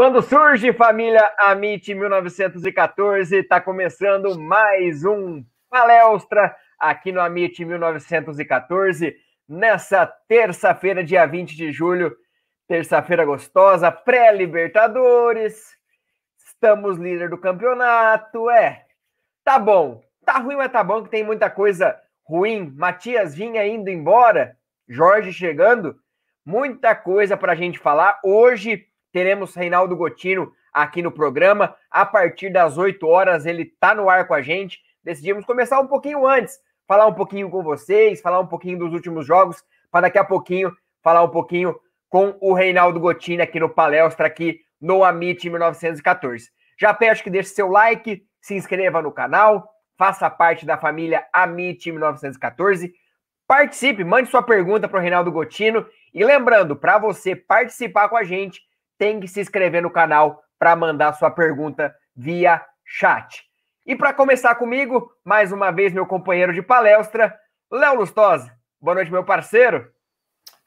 Quando surge família Amit 1914, está começando mais um palestra aqui no Amit 1914, nessa terça-feira, dia 20 de julho, terça-feira gostosa, pré-Libertadores. Estamos líder do campeonato, é. Tá bom. Tá ruim, mas tá bom que tem muita coisa ruim. Matias vinha indo embora, Jorge chegando, muita coisa para a gente falar hoje teremos Reinaldo Gotino aqui no programa. A partir das 8 horas, ele está no ar com a gente. Decidimos começar um pouquinho antes, falar um pouquinho com vocês, falar um pouquinho dos últimos jogos, para daqui a pouquinho falar um pouquinho com o Reinaldo Gotino aqui no Palestra, aqui no Amit 1914. Já peço que deixe seu like, se inscreva no canal, faça parte da família Amit 1914. Participe, mande sua pergunta para o Reinaldo Gotino. E lembrando, para você participar com a gente, tem que se inscrever no canal para mandar sua pergunta via chat. E para começar comigo, mais uma vez, meu companheiro de palestra, Léo Lustosa. Boa noite, meu parceiro.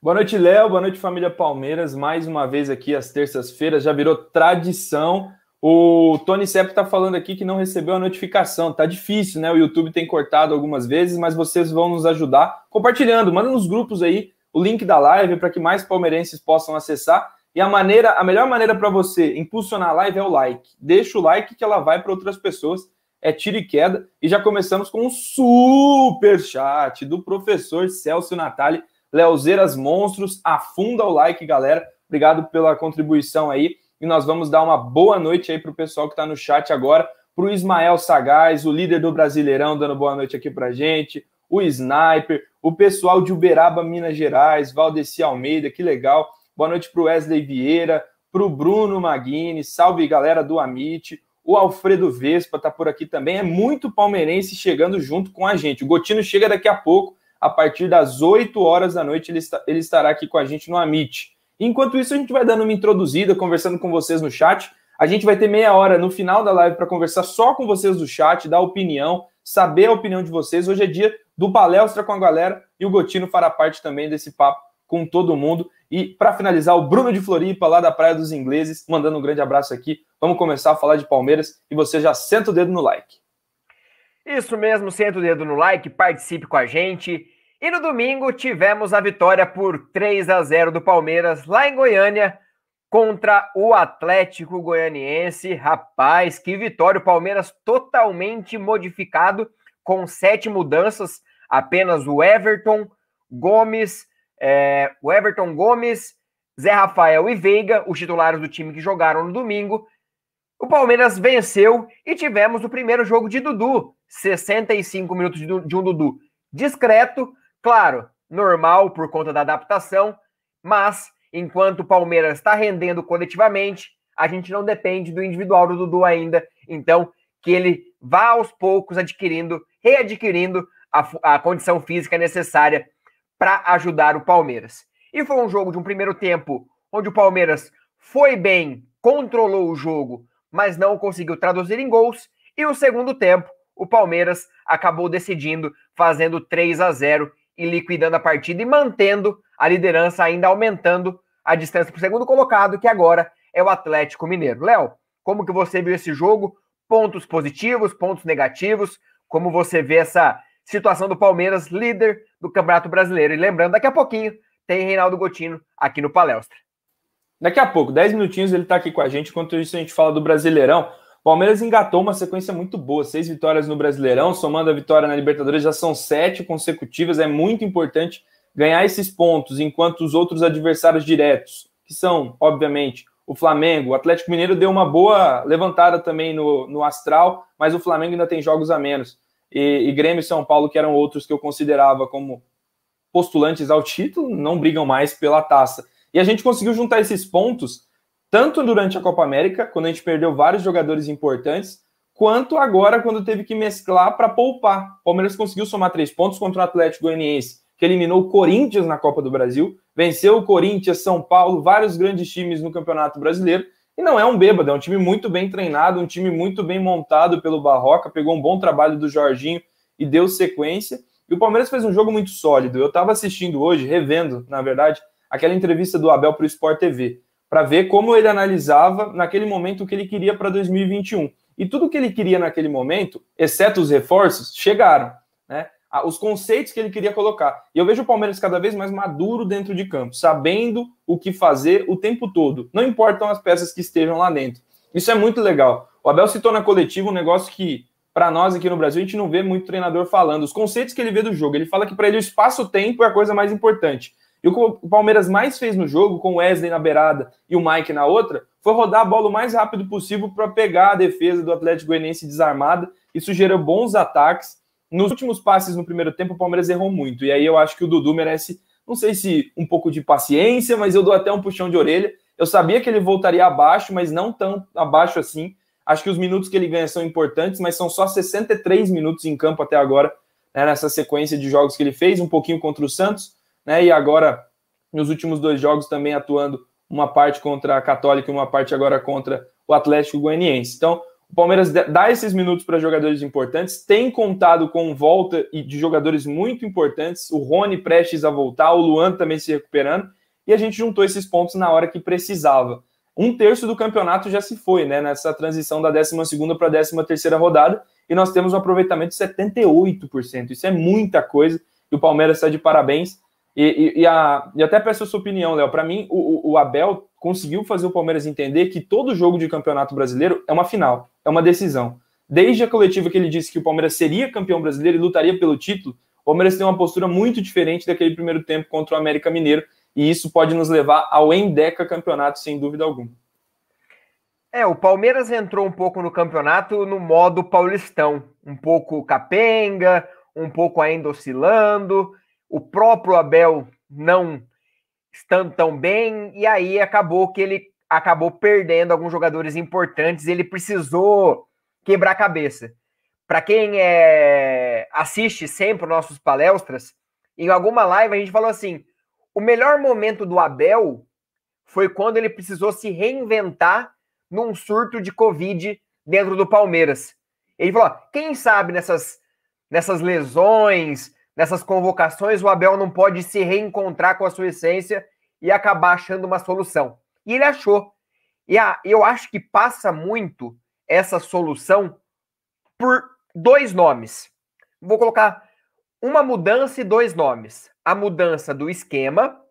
Boa noite, Léo. Boa noite, família Palmeiras. Mais uma vez aqui às terças-feiras, já virou tradição. O Tony Sepp está falando aqui que não recebeu a notificação. Tá difícil, né? O YouTube tem cortado algumas vezes, mas vocês vão nos ajudar compartilhando. Manda nos grupos aí o link da live para que mais palmeirenses possam acessar. E a maneira, a melhor maneira para você impulsionar a live é o like. Deixa o like que ela vai para outras pessoas. É tiro e queda. E já começamos com um super chat do professor Celso Natali. Leozeiras Monstros, afunda o like, galera. Obrigado pela contribuição aí. E nós vamos dar uma boa noite aí para o pessoal que está no chat agora. Para o Ismael Sagaz, o líder do Brasileirão, dando boa noite aqui para gente. O Sniper, o pessoal de Uberaba, Minas Gerais, Valdeci Almeida, que legal. Boa noite para o Wesley Vieira, para o Bruno Maguini, salve galera do Amit. O Alfredo Vespa está por aqui também. É muito palmeirense chegando junto com a gente. O Gotino chega daqui a pouco, a partir das 8 horas da noite, ele, está, ele estará aqui com a gente no Amit. Enquanto isso, a gente vai dando uma introduzida, conversando com vocês no chat. A gente vai ter meia hora no final da live para conversar só com vocês do chat, dar opinião, saber a opinião de vocês. Hoje é dia do palestra com a galera e o Gotino fará parte também desse papo com todo mundo. E para finalizar, o Bruno de Floripa, lá da Praia dos Ingleses, mandando um grande abraço aqui. Vamos começar a falar de Palmeiras e você já senta o dedo no like. Isso mesmo, senta o dedo no like, participe com a gente. E no domingo tivemos a vitória por 3 a 0 do Palmeiras lá em Goiânia contra o Atlético Goianiense. Rapaz, que vitória! O Palmeiras totalmente modificado, com sete mudanças, apenas o Everton, Gomes, é, o Everton Gomes, Zé Rafael e Veiga, os titulares do time que jogaram no domingo. O Palmeiras venceu e tivemos o primeiro jogo de Dudu, 65 minutos de um Dudu discreto, claro, normal por conta da adaptação, mas enquanto o Palmeiras está rendendo coletivamente, a gente não depende do individual do Dudu ainda, então que ele vá aos poucos adquirindo, readquirindo a, a condição física necessária para ajudar o Palmeiras. E foi um jogo de um primeiro tempo onde o Palmeiras foi bem, controlou o jogo, mas não conseguiu traduzir em gols. E o segundo tempo, o Palmeiras acabou decidindo, fazendo 3 a 0 e liquidando a partida e mantendo a liderança, ainda aumentando a distância para o segundo colocado, que agora é o Atlético Mineiro. Léo, como que você viu esse jogo? Pontos positivos, pontos negativos? Como você vê essa situação do Palmeiras, líder do Campeonato Brasileiro. E lembrando, daqui a pouquinho tem Reinaldo Gotino aqui no Palestra. Daqui a pouco, 10 minutinhos, ele está aqui com a gente. Enquanto isso, a gente fala do Brasileirão. Palmeiras engatou uma sequência muito boa, seis vitórias no Brasileirão, somando a vitória na Libertadores, já são sete consecutivas. É muito importante ganhar esses pontos, enquanto os outros adversários diretos, que são, obviamente, o Flamengo, o Atlético Mineiro deu uma boa levantada também no, no astral, mas o Flamengo ainda tem jogos a menos. E, e Grêmio e São Paulo, que eram outros que eu considerava como postulantes ao título, não brigam mais pela taça. E a gente conseguiu juntar esses pontos tanto durante a Copa América, quando a gente perdeu vários jogadores importantes, quanto agora quando teve que mesclar para poupar. O Palmeiras conseguiu somar três pontos contra o Atlético Goianiense, que eliminou o Corinthians na Copa do Brasil, venceu o Corinthians, São Paulo, vários grandes times no Campeonato Brasileiro, e não é um bêbado, é um time muito bem treinado, um time muito bem montado pelo Barroca, pegou um bom trabalho do Jorginho e deu sequência. E o Palmeiras fez um jogo muito sólido. Eu estava assistindo hoje, revendo, na verdade, aquela entrevista do Abel para o Sport TV, para ver como ele analisava naquele momento o que ele queria para 2021. E tudo que ele queria naquele momento, exceto os reforços, chegaram. Né? Os conceitos que ele queria colocar. E eu vejo o Palmeiras cada vez mais maduro dentro de campo, sabendo o que fazer o tempo todo. Não importam as peças que estejam lá dentro. Isso é muito legal. O Abel citou na coletiva um negócio que, para nós aqui no Brasil, a gente não vê muito treinador falando. Os conceitos que ele vê do jogo. Ele fala que para ele o espaço-tempo é a coisa mais importante. E o que o Palmeiras mais fez no jogo, com o Wesley na beirada e o Mike na outra, foi rodar a bola o mais rápido possível para pegar a defesa do Atlético Goianiense desarmada. Isso gerou bons ataques. Nos últimos passes no primeiro tempo, o Palmeiras errou muito. E aí eu acho que o Dudu merece, não sei se um pouco de paciência, mas eu dou até um puxão de orelha. Eu sabia que ele voltaria abaixo, mas não tão abaixo assim. Acho que os minutos que ele ganha são importantes, mas são só 63 minutos em campo até agora, né, nessa sequência de jogos que ele fez, um pouquinho contra o Santos, né? E agora, nos últimos dois jogos, também atuando uma parte contra a Católica e uma parte agora contra o Atlético Goianiense. Então, o Palmeiras dá esses minutos para jogadores importantes, tem contado com volta de jogadores muito importantes, o Rony prestes a voltar, o Luan também se recuperando, e a gente juntou esses pontos na hora que precisava. Um terço do campeonato já se foi, né, nessa transição da 12 para a 13 rodada, e nós temos um aproveitamento de 78%. Isso é muita coisa, e o Palmeiras está de parabéns. E, e, e, a, e até peço a sua opinião, Léo. Para mim, o, o, Abel conseguiu fazer o Palmeiras entender que todo jogo de campeonato brasileiro é uma final, é uma decisão. Desde a coletiva que ele disse que o Palmeiras seria campeão brasileiro e lutaria pelo título, o Palmeiras tem uma postura muito diferente daquele primeiro tempo contra o América Mineiro, e isso pode nos levar ao Endeca campeonato, sem dúvida alguma. É, o Palmeiras entrou um pouco no campeonato no modo paulistão, um pouco capenga, um pouco ainda oscilando, o próprio Abel não estando tão bem, e aí acabou que ele acabou perdendo alguns jogadores importantes, ele precisou quebrar a cabeça. Para quem é, assiste sempre nossos palestras, em alguma live a gente falou assim: o melhor momento do Abel foi quando ele precisou se reinventar num surto de Covid dentro do Palmeiras. Ele falou: quem sabe nessas, nessas lesões, nessas convocações, o Abel não pode se reencontrar com a sua essência e acabar achando uma solução. E ele achou. E a, eu acho que passa muito essa solução por dois nomes. Vou colocar uma mudança e dois nomes. A mudança do esquema,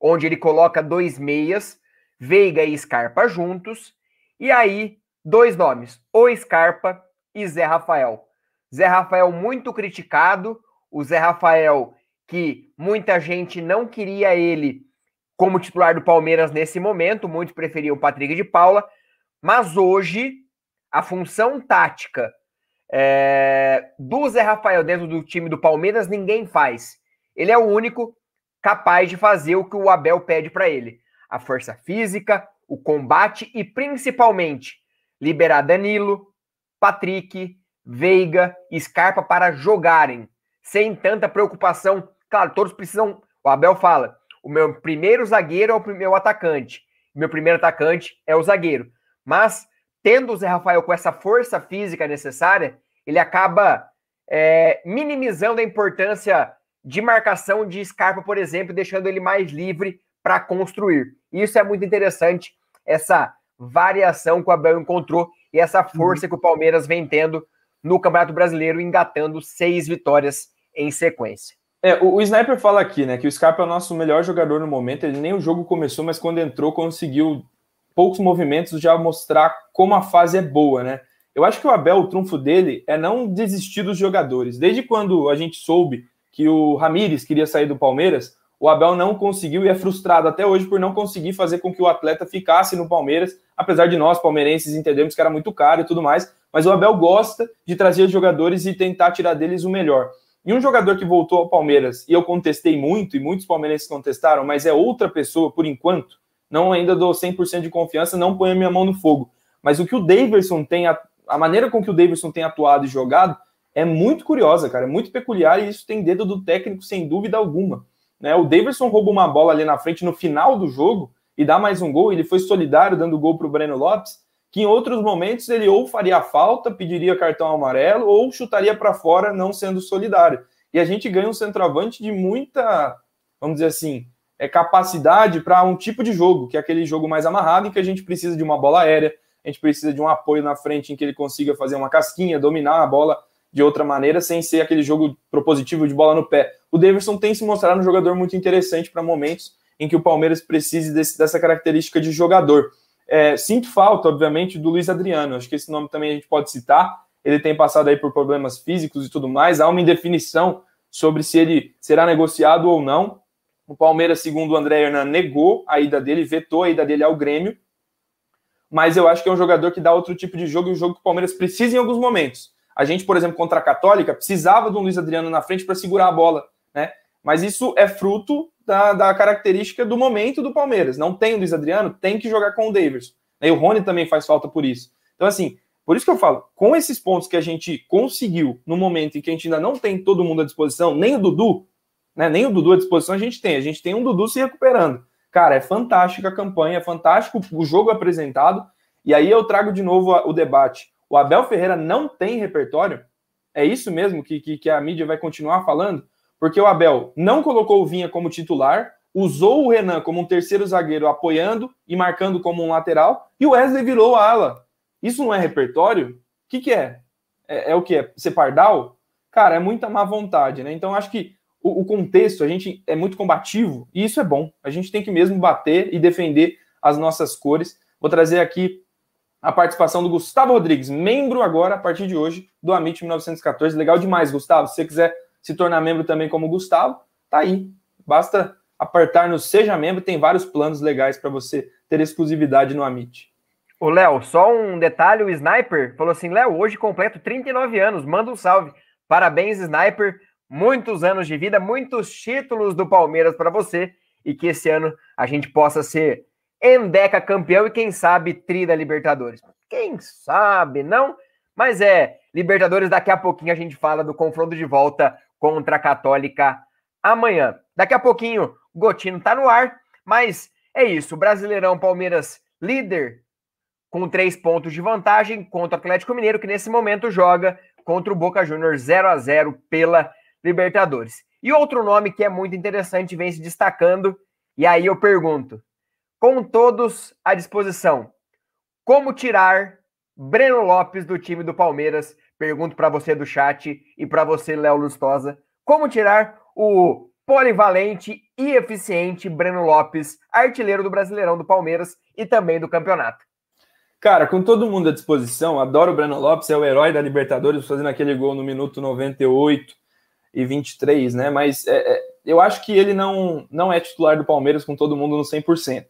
onde ele coloca dois meias, Veiga e Scarpa juntos, e aí dois nomes, o Scarpa e Zé Rafael. Zé Rafael muito criticado, o Zé Rafael, que muita gente não queria ele como titular do Palmeiras nesse momento, muitos preferiam o Patrick de Paula, mas hoje a função tática é, do Zé Rafael dentro do time do Palmeiras ninguém faz. Ele é o único capaz de fazer o que o Abel pede para ele: a força física, o combate e principalmente liberar Danilo, Patrick, Veiga Scarpa para jogarem sem tanta preocupação. Claro, todos precisam. O Abel fala: o meu primeiro zagueiro é o meu atacante. Meu primeiro atacante é o zagueiro. Mas, tendo o Zé Rafael com essa força física necessária, ele acaba é, minimizando a importância de marcação de Scarpa, por exemplo, deixando ele mais livre para construir. Isso é muito interessante, essa variação que o Abel encontrou e essa força uhum. que o Palmeiras vem tendo no Campeonato Brasileiro, engatando seis vitórias em sequência. É, o, o, Sniper fala aqui, né, que o Scarpa é o nosso melhor jogador no momento. Ele nem o jogo começou, mas quando entrou conseguiu poucos movimentos já mostrar como a fase é boa, né? Eu acho que o Abel, o trunfo dele é não desistir dos jogadores. Desde quando a gente soube que o Ramires queria sair do Palmeiras, o Abel não conseguiu e é frustrado até hoje por não conseguir fazer com que o atleta ficasse no Palmeiras, apesar de nós, palmeirenses, entendermos que era muito caro e tudo mais. Mas o Abel gosta de trazer jogadores e tentar tirar deles o melhor. E um jogador que voltou ao Palmeiras, e eu contestei muito, e muitos palmeirenses contestaram, mas é outra pessoa por enquanto, não ainda dou 100% de confiança, não ponho a minha mão no fogo. Mas o que o Davidson tem, a, a maneira com que o Davidson tem atuado e jogado, é muito curiosa, cara, é muito peculiar, e isso tem dedo do técnico, sem dúvida alguma. Né? O Davidson rouba uma bola ali na frente no final do jogo e dá mais um gol, ele foi solidário dando gol para o Breno Lopes, que em outros momentos ele ou faria falta, pediria cartão amarelo, ou chutaria para fora, não sendo solidário. E a gente ganha um centroavante de muita, vamos dizer assim, é, capacidade para um tipo de jogo, que é aquele jogo mais amarrado, em que a gente precisa de uma bola aérea, a gente precisa de um apoio na frente em que ele consiga fazer uma casquinha, dominar a bola de outra maneira, sem ser aquele jogo propositivo de bola no pé. O Davidson tem se mostrado um jogador muito interessante para momentos em que o Palmeiras precise desse, dessa característica de jogador. É, sinto falta, obviamente, do Luiz Adriano. Acho que esse nome também a gente pode citar. Ele tem passado aí por problemas físicos e tudo mais. Há uma indefinição sobre se ele será negociado ou não. O Palmeiras, segundo o André Hernan, negou a ida dele, vetou a ida dele ao Grêmio. Mas eu acho que é um jogador que dá outro tipo de jogo e um jogo que o Palmeiras precisa em alguns momentos. A gente, por exemplo, contra a Católica, precisava do Luiz Adriano na frente para segurar a bola, né? Mas isso é fruto da, da característica do momento do Palmeiras. Não tem o Luiz Adriano, tem que jogar com o Davis. E o Rony também faz falta por isso. Então, assim, por isso que eu falo, com esses pontos que a gente conseguiu no momento em que a gente ainda não tem todo mundo à disposição, nem o Dudu, né? Nem o Dudu à disposição a gente tem. A gente tem um Dudu se recuperando. Cara, é fantástica a campanha, é fantástico o jogo apresentado. E aí eu trago de novo o debate. O Abel Ferreira não tem repertório? É isso mesmo que, que, que a mídia vai continuar falando? Porque o Abel não colocou o Vinha como titular, usou o Renan como um terceiro zagueiro apoiando e marcando como um lateral, e o Wesley virou ala. Isso não é repertório? O que, que é? é? é? o que? É ser pardal? Cara, é muita má vontade, né? Então acho que o, o, contexto, a gente é muito combativo, e isso é bom. A gente tem que mesmo bater e defender as nossas cores. Vou trazer aqui a participação do Gustavo Rodrigues, membro agora, a partir de hoje, do Amit 1914. Legal demais, Gustavo. Se você quiser se tornar membro também como Gustavo, tá aí. Basta apertar no Seja Membro, tem vários planos legais para você ter exclusividade no Amit. O Léo, só um detalhe, o Sniper falou assim, Léo, hoje completo 39 anos, manda um salve. Parabéns, Sniper, muitos anos de vida, muitos títulos do Palmeiras para você e que esse ano a gente possa ser Endeca campeão e quem sabe tri da Libertadores. Quem sabe, não? Mas é, Libertadores daqui a pouquinho a gente fala do confronto de volta contra a Católica amanhã. Daqui a pouquinho, Gotino tá no ar, mas é isso. Brasileirão Palmeiras líder com três pontos de vantagem contra o Atlético Mineiro, que nesse momento joga contra o Boca Juniors 0 a 0 pela Libertadores. E outro nome que é muito interessante vem se destacando, e aí eu pergunto: com todos à disposição, como tirar Breno Lopes do time do Palmeiras Pergunto para você do chat e para você, Léo Lustosa, como tirar o polivalente e eficiente Breno Lopes, artilheiro do Brasileirão do Palmeiras e também do campeonato. Cara, com todo mundo à disposição, adoro o Breno Lopes, é o herói da Libertadores, fazendo aquele gol no minuto 98 e 23, né? Mas é, é, eu acho que ele não, não é titular do Palmeiras com todo mundo no 100%.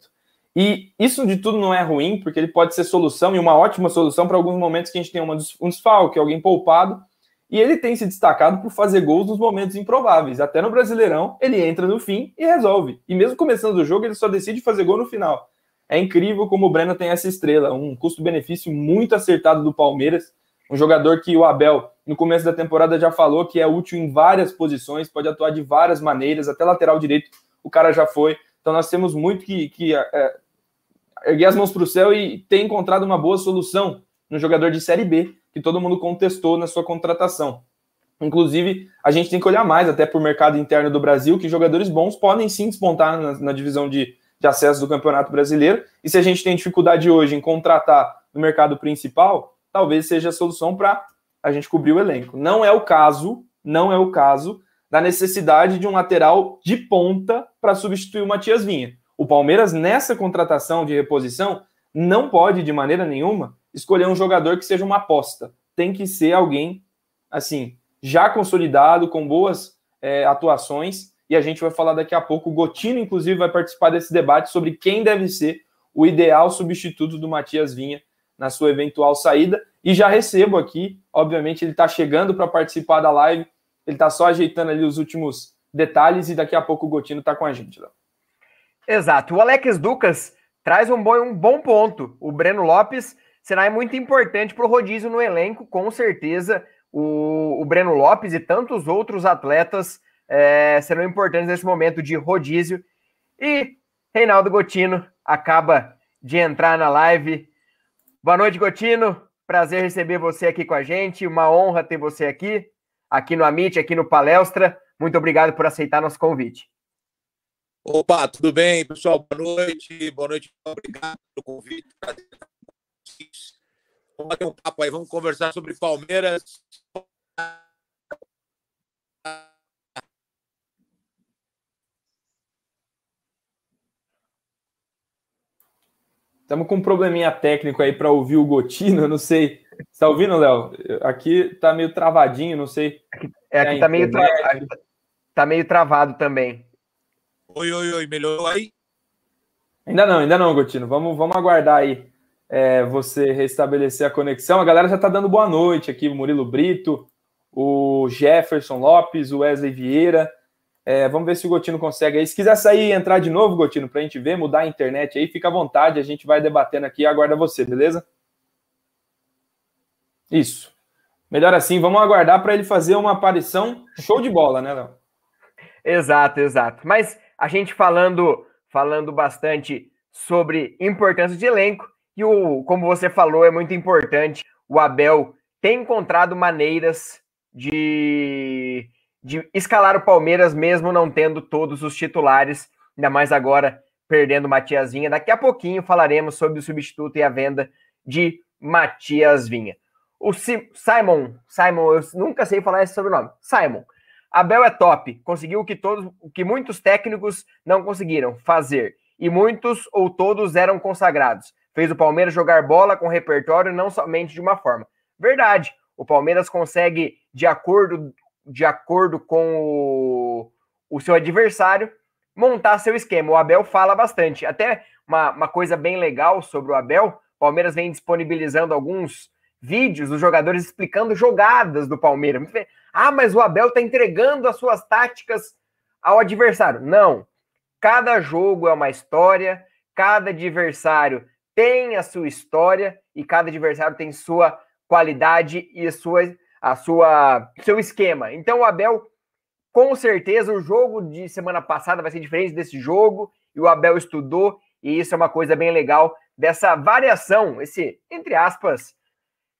E isso de tudo não é ruim, porque ele pode ser solução e uma ótima solução para alguns momentos que a gente tem uma, um desfalque, alguém poupado. E ele tem se destacado por fazer gols nos momentos improváveis. Até no Brasileirão, ele entra no fim e resolve. E mesmo começando o jogo, ele só decide fazer gol no final. É incrível como o Breno tem essa estrela, um custo-benefício muito acertado do Palmeiras. Um jogador que o Abel, no começo da temporada, já falou que é útil em várias posições, pode atuar de várias maneiras, até lateral direito o cara já foi. Então nós temos muito que, que é, erguer as mãos para o céu e ter encontrado uma boa solução no jogador de Série B, que todo mundo contestou na sua contratação. Inclusive, a gente tem que olhar mais até para o mercado interno do Brasil, que jogadores bons podem sim despontar na, na divisão de, de acesso do Campeonato Brasileiro. E se a gente tem dificuldade hoje em contratar no mercado principal, talvez seja a solução para a gente cobrir o elenco. Não é o caso, não é o caso da necessidade de um lateral de ponta para substituir o Matias Vinha. O Palmeiras, nessa contratação de reposição, não pode, de maneira nenhuma, escolher um jogador que seja uma aposta. Tem que ser alguém, assim, já consolidado, com boas é, atuações. E a gente vai falar daqui a pouco. O Gotino, inclusive, vai participar desse debate sobre quem deve ser o ideal substituto do Matias Vinha na sua eventual saída. E já recebo aqui, obviamente, ele está chegando para participar da live, ele está só ajeitando ali os últimos detalhes e daqui a pouco o Gotino está com a gente. Léo. Exato. O Alex Ducas traz um bom, um bom ponto. O Breno Lopes será muito importante para o rodízio no elenco, com certeza. O, o Breno Lopes e tantos outros atletas é, serão importantes nesse momento de rodízio. E Reinaldo Gotino acaba de entrar na live. Boa noite, Gotino. Prazer receber você aqui com a gente. Uma honra ter você aqui, aqui no Amit, aqui no Palestra. Muito obrigado por aceitar nosso convite. Opa, tudo bem, pessoal? Boa noite. Boa noite. Obrigado pelo convite. Vamos bater um papo aí, vamos conversar sobre Palmeiras. Estamos com um probleminha técnico aí para ouvir o Gotino, eu não sei. Está ouvindo, Léo? Aqui tá meio travadinho, não sei. É, aqui tá meio, tra... tá meio travado também. Oi, oi, oi, melhorou aí? Ainda não, ainda não, Gotino. Vamos, vamos aguardar aí é, você restabelecer a conexão. A galera já está dando boa noite aqui, o Murilo Brito, o Jefferson Lopes, o Wesley Vieira. É, vamos ver se o Gotino consegue aí. Se quiser sair e entrar de novo, Gotino, para a gente ver, mudar a internet aí, fica à vontade, a gente vai debatendo aqui e aguarda você, beleza? Isso. Melhor assim, vamos aguardar para ele fazer uma aparição show de bola, né, Léo? Exato, exato. Mas a gente falando, falando bastante sobre importância de elenco, e o, como você falou, é muito importante. O Abel tem encontrado maneiras de de escalar o Palmeiras mesmo não tendo todos os titulares, ainda mais agora perdendo Matias Vinha. Daqui a pouquinho falaremos sobre o substituto e a venda de Matias Vinha. O Simon, Simon, eu nunca sei falar esse sobrenome. Simon. Abel é top, conseguiu o que todos, o que muitos técnicos não conseguiram fazer, e muitos ou todos eram consagrados. Fez o Palmeiras jogar bola com repertório não somente de uma forma. Verdade. O Palmeiras consegue, de acordo de acordo com o, o seu adversário, montar seu esquema. O Abel fala bastante. Até uma, uma coisa bem legal sobre o Abel: o Palmeiras vem disponibilizando alguns vídeos dos jogadores explicando jogadas do Palmeiras. Ah, mas o Abel está entregando as suas táticas ao adversário. Não. Cada jogo é uma história, cada adversário tem a sua história e cada adversário tem sua qualidade e suas a sua seu esquema. Então o Abel, com certeza, o jogo de semana passada vai ser diferente desse jogo, e o Abel estudou, e isso é uma coisa bem legal dessa variação, esse, entre aspas,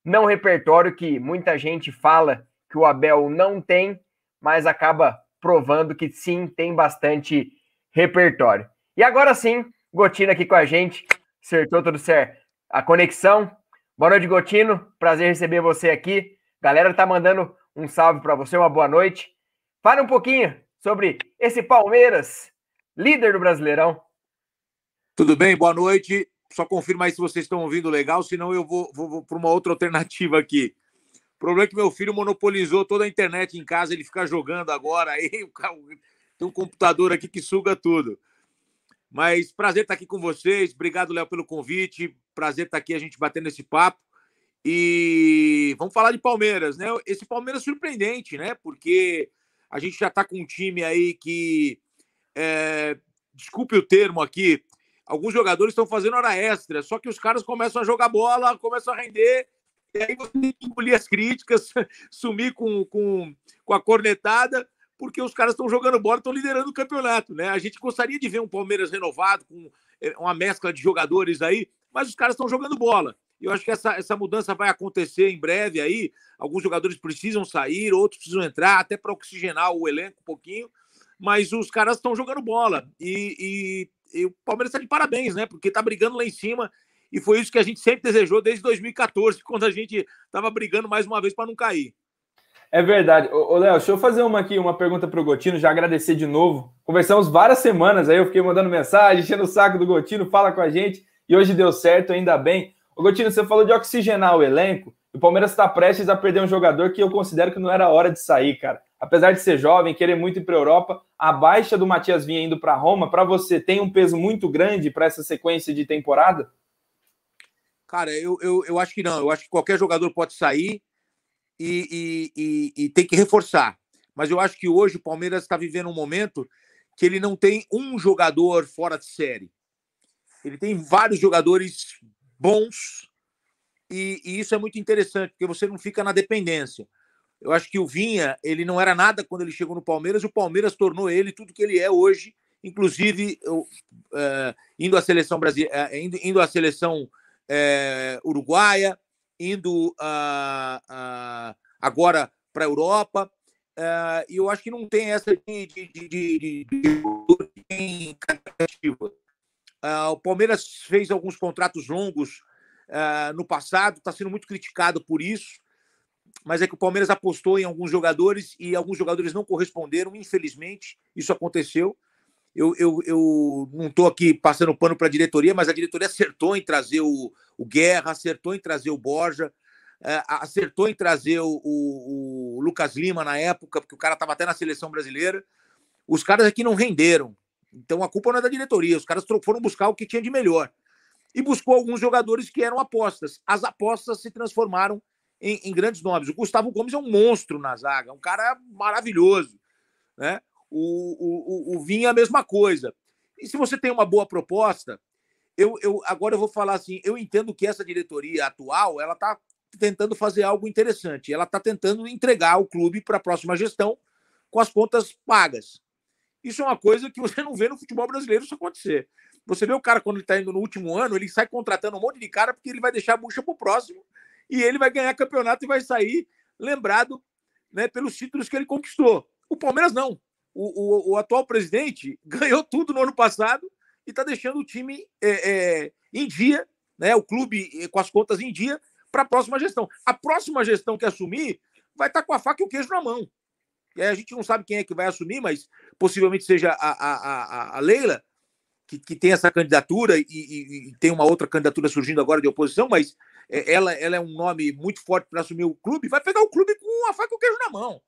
não repertório que muita gente fala que o Abel não tem, mas acaba provando que sim, tem bastante repertório. E agora sim, Gotino aqui com a gente, acertou tudo certo. A conexão. Boa noite, Gotino. Prazer receber você aqui. Galera tá mandando um salve para você, uma boa noite. Fale um pouquinho sobre esse Palmeiras, líder do Brasileirão. Tudo bem, boa noite. Só confirma aí se vocês estão ouvindo legal, senão eu vou, vou, vou para uma outra alternativa aqui. O problema é que meu filho monopolizou toda a internet em casa, ele fica jogando agora, aí tem um computador aqui que suga tudo. Mas prazer estar aqui com vocês, obrigado, Léo, pelo convite, prazer estar aqui a gente batendo esse papo. E vamos falar de Palmeiras, né? Esse Palmeiras surpreendente, né? Porque a gente já está com um time aí que, é, desculpe o termo aqui, alguns jogadores estão fazendo hora extra, só que os caras começam a jogar bola, começam a render, e aí você tem que engolir as críticas, sumir com, com, com a cornetada, porque os caras estão jogando bola, estão liderando o campeonato, né? A gente gostaria de ver um Palmeiras renovado, com é, uma mescla de jogadores aí, mas os caras estão jogando bola. Eu acho que essa, essa mudança vai acontecer em breve aí. Alguns jogadores precisam sair, outros precisam entrar, até para oxigenar o elenco um pouquinho. Mas os caras estão jogando bola. E, e, e o Palmeiras está de parabéns, né? Porque está brigando lá em cima. E foi isso que a gente sempre desejou desde 2014, quando a gente estava brigando mais uma vez para não cair. É verdade. Ô, Léo, deixa eu fazer uma aqui, uma pergunta para o Gotino, já agradecer de novo. Conversamos várias semanas aí, eu fiquei mandando mensagem, enchendo o saco do Gotino, fala com a gente, e hoje deu certo, ainda bem. Ô, Gotino, você falou de oxigenar o elenco, o Palmeiras está prestes a perder um jogador que eu considero que não era hora de sair, cara. Apesar de ser jovem, querer muito ir para a Europa, a baixa do Matias Vinha indo para Roma, para você, tem um peso muito grande para essa sequência de temporada? Cara, eu, eu, eu acho que não. Eu acho que qualquer jogador pode sair e, e, e, e tem que reforçar. Mas eu acho que hoje o Palmeiras está vivendo um momento que ele não tem um jogador fora de série. Ele tem vários jogadores bons e, e, isso é muito interessante, porque você não fica na dependência. Eu acho que o Vinha, ele não era nada quando ele chegou no Palmeiras, o Palmeiras tornou ele tudo que ele é hoje, inclusive eu, uh, indo à seleção brasileira, uh, indo, indo à seleção uh, uruguaia, indo agora para a Europa. e eu acho que não tem essa de, de, de, de, de, de o Palmeiras fez alguns contratos longos no passado, está sendo muito criticado por isso mas é que o Palmeiras apostou em alguns jogadores e alguns jogadores não corresponderam, infelizmente, isso aconteceu. Eu, eu, eu não estou aqui passando pano para a diretoria, mas a diretoria acertou em trazer o, o Guerra, acertou em trazer o Borja, é, acertou em trazer o, o, o, Lucas Lima na época, porque o cara estava até na seleção brasileira. Os caras aqui não renderam. Então a culpa não é da diretoria, os caras foram buscar o que tinha de melhor. E buscou alguns jogadores que eram apostas. As apostas se transformaram em, em, grandes nomes. O Gustavo Gomes é um monstro na zaga, um cara maravilhoso. Né? O, o, o Vinha, a mesma coisa. E se você tem uma boa proposta, eu, eu agora eu vou falar assim: eu entendo que essa diretoria atual ela está tentando fazer algo interessante. Ela está tentando entregar o clube para a próxima gestão com as contas pagas. Isso é uma coisa que você não vê no futebol brasileiro isso acontecer. Você vê o cara, quando ele está indo no último ano, ele sai contratando um monte de cara porque ele vai deixar a bucha para o próximo e ele vai ganhar campeonato e vai sair lembrado né, pelos títulos que ele conquistou. O Palmeiras não. O, o, o atual presidente ganhou tudo no ano passado e está deixando o time é, é, em dia, né, o clube é, com as contas em dia, para a próxima gestão. A próxima gestão que assumir vai estar tá com a faca e o queijo na mão. E a gente não sabe quem é que vai assumir, mas possivelmente seja a, a, a, Leila, que, que tem essa candidatura e, e, e, tem uma outra candidatura surgindo agora de oposição, mas ela, ela é um nome muito forte para assumir o clube, vai pegar o clube com a faca e o queijo na mão.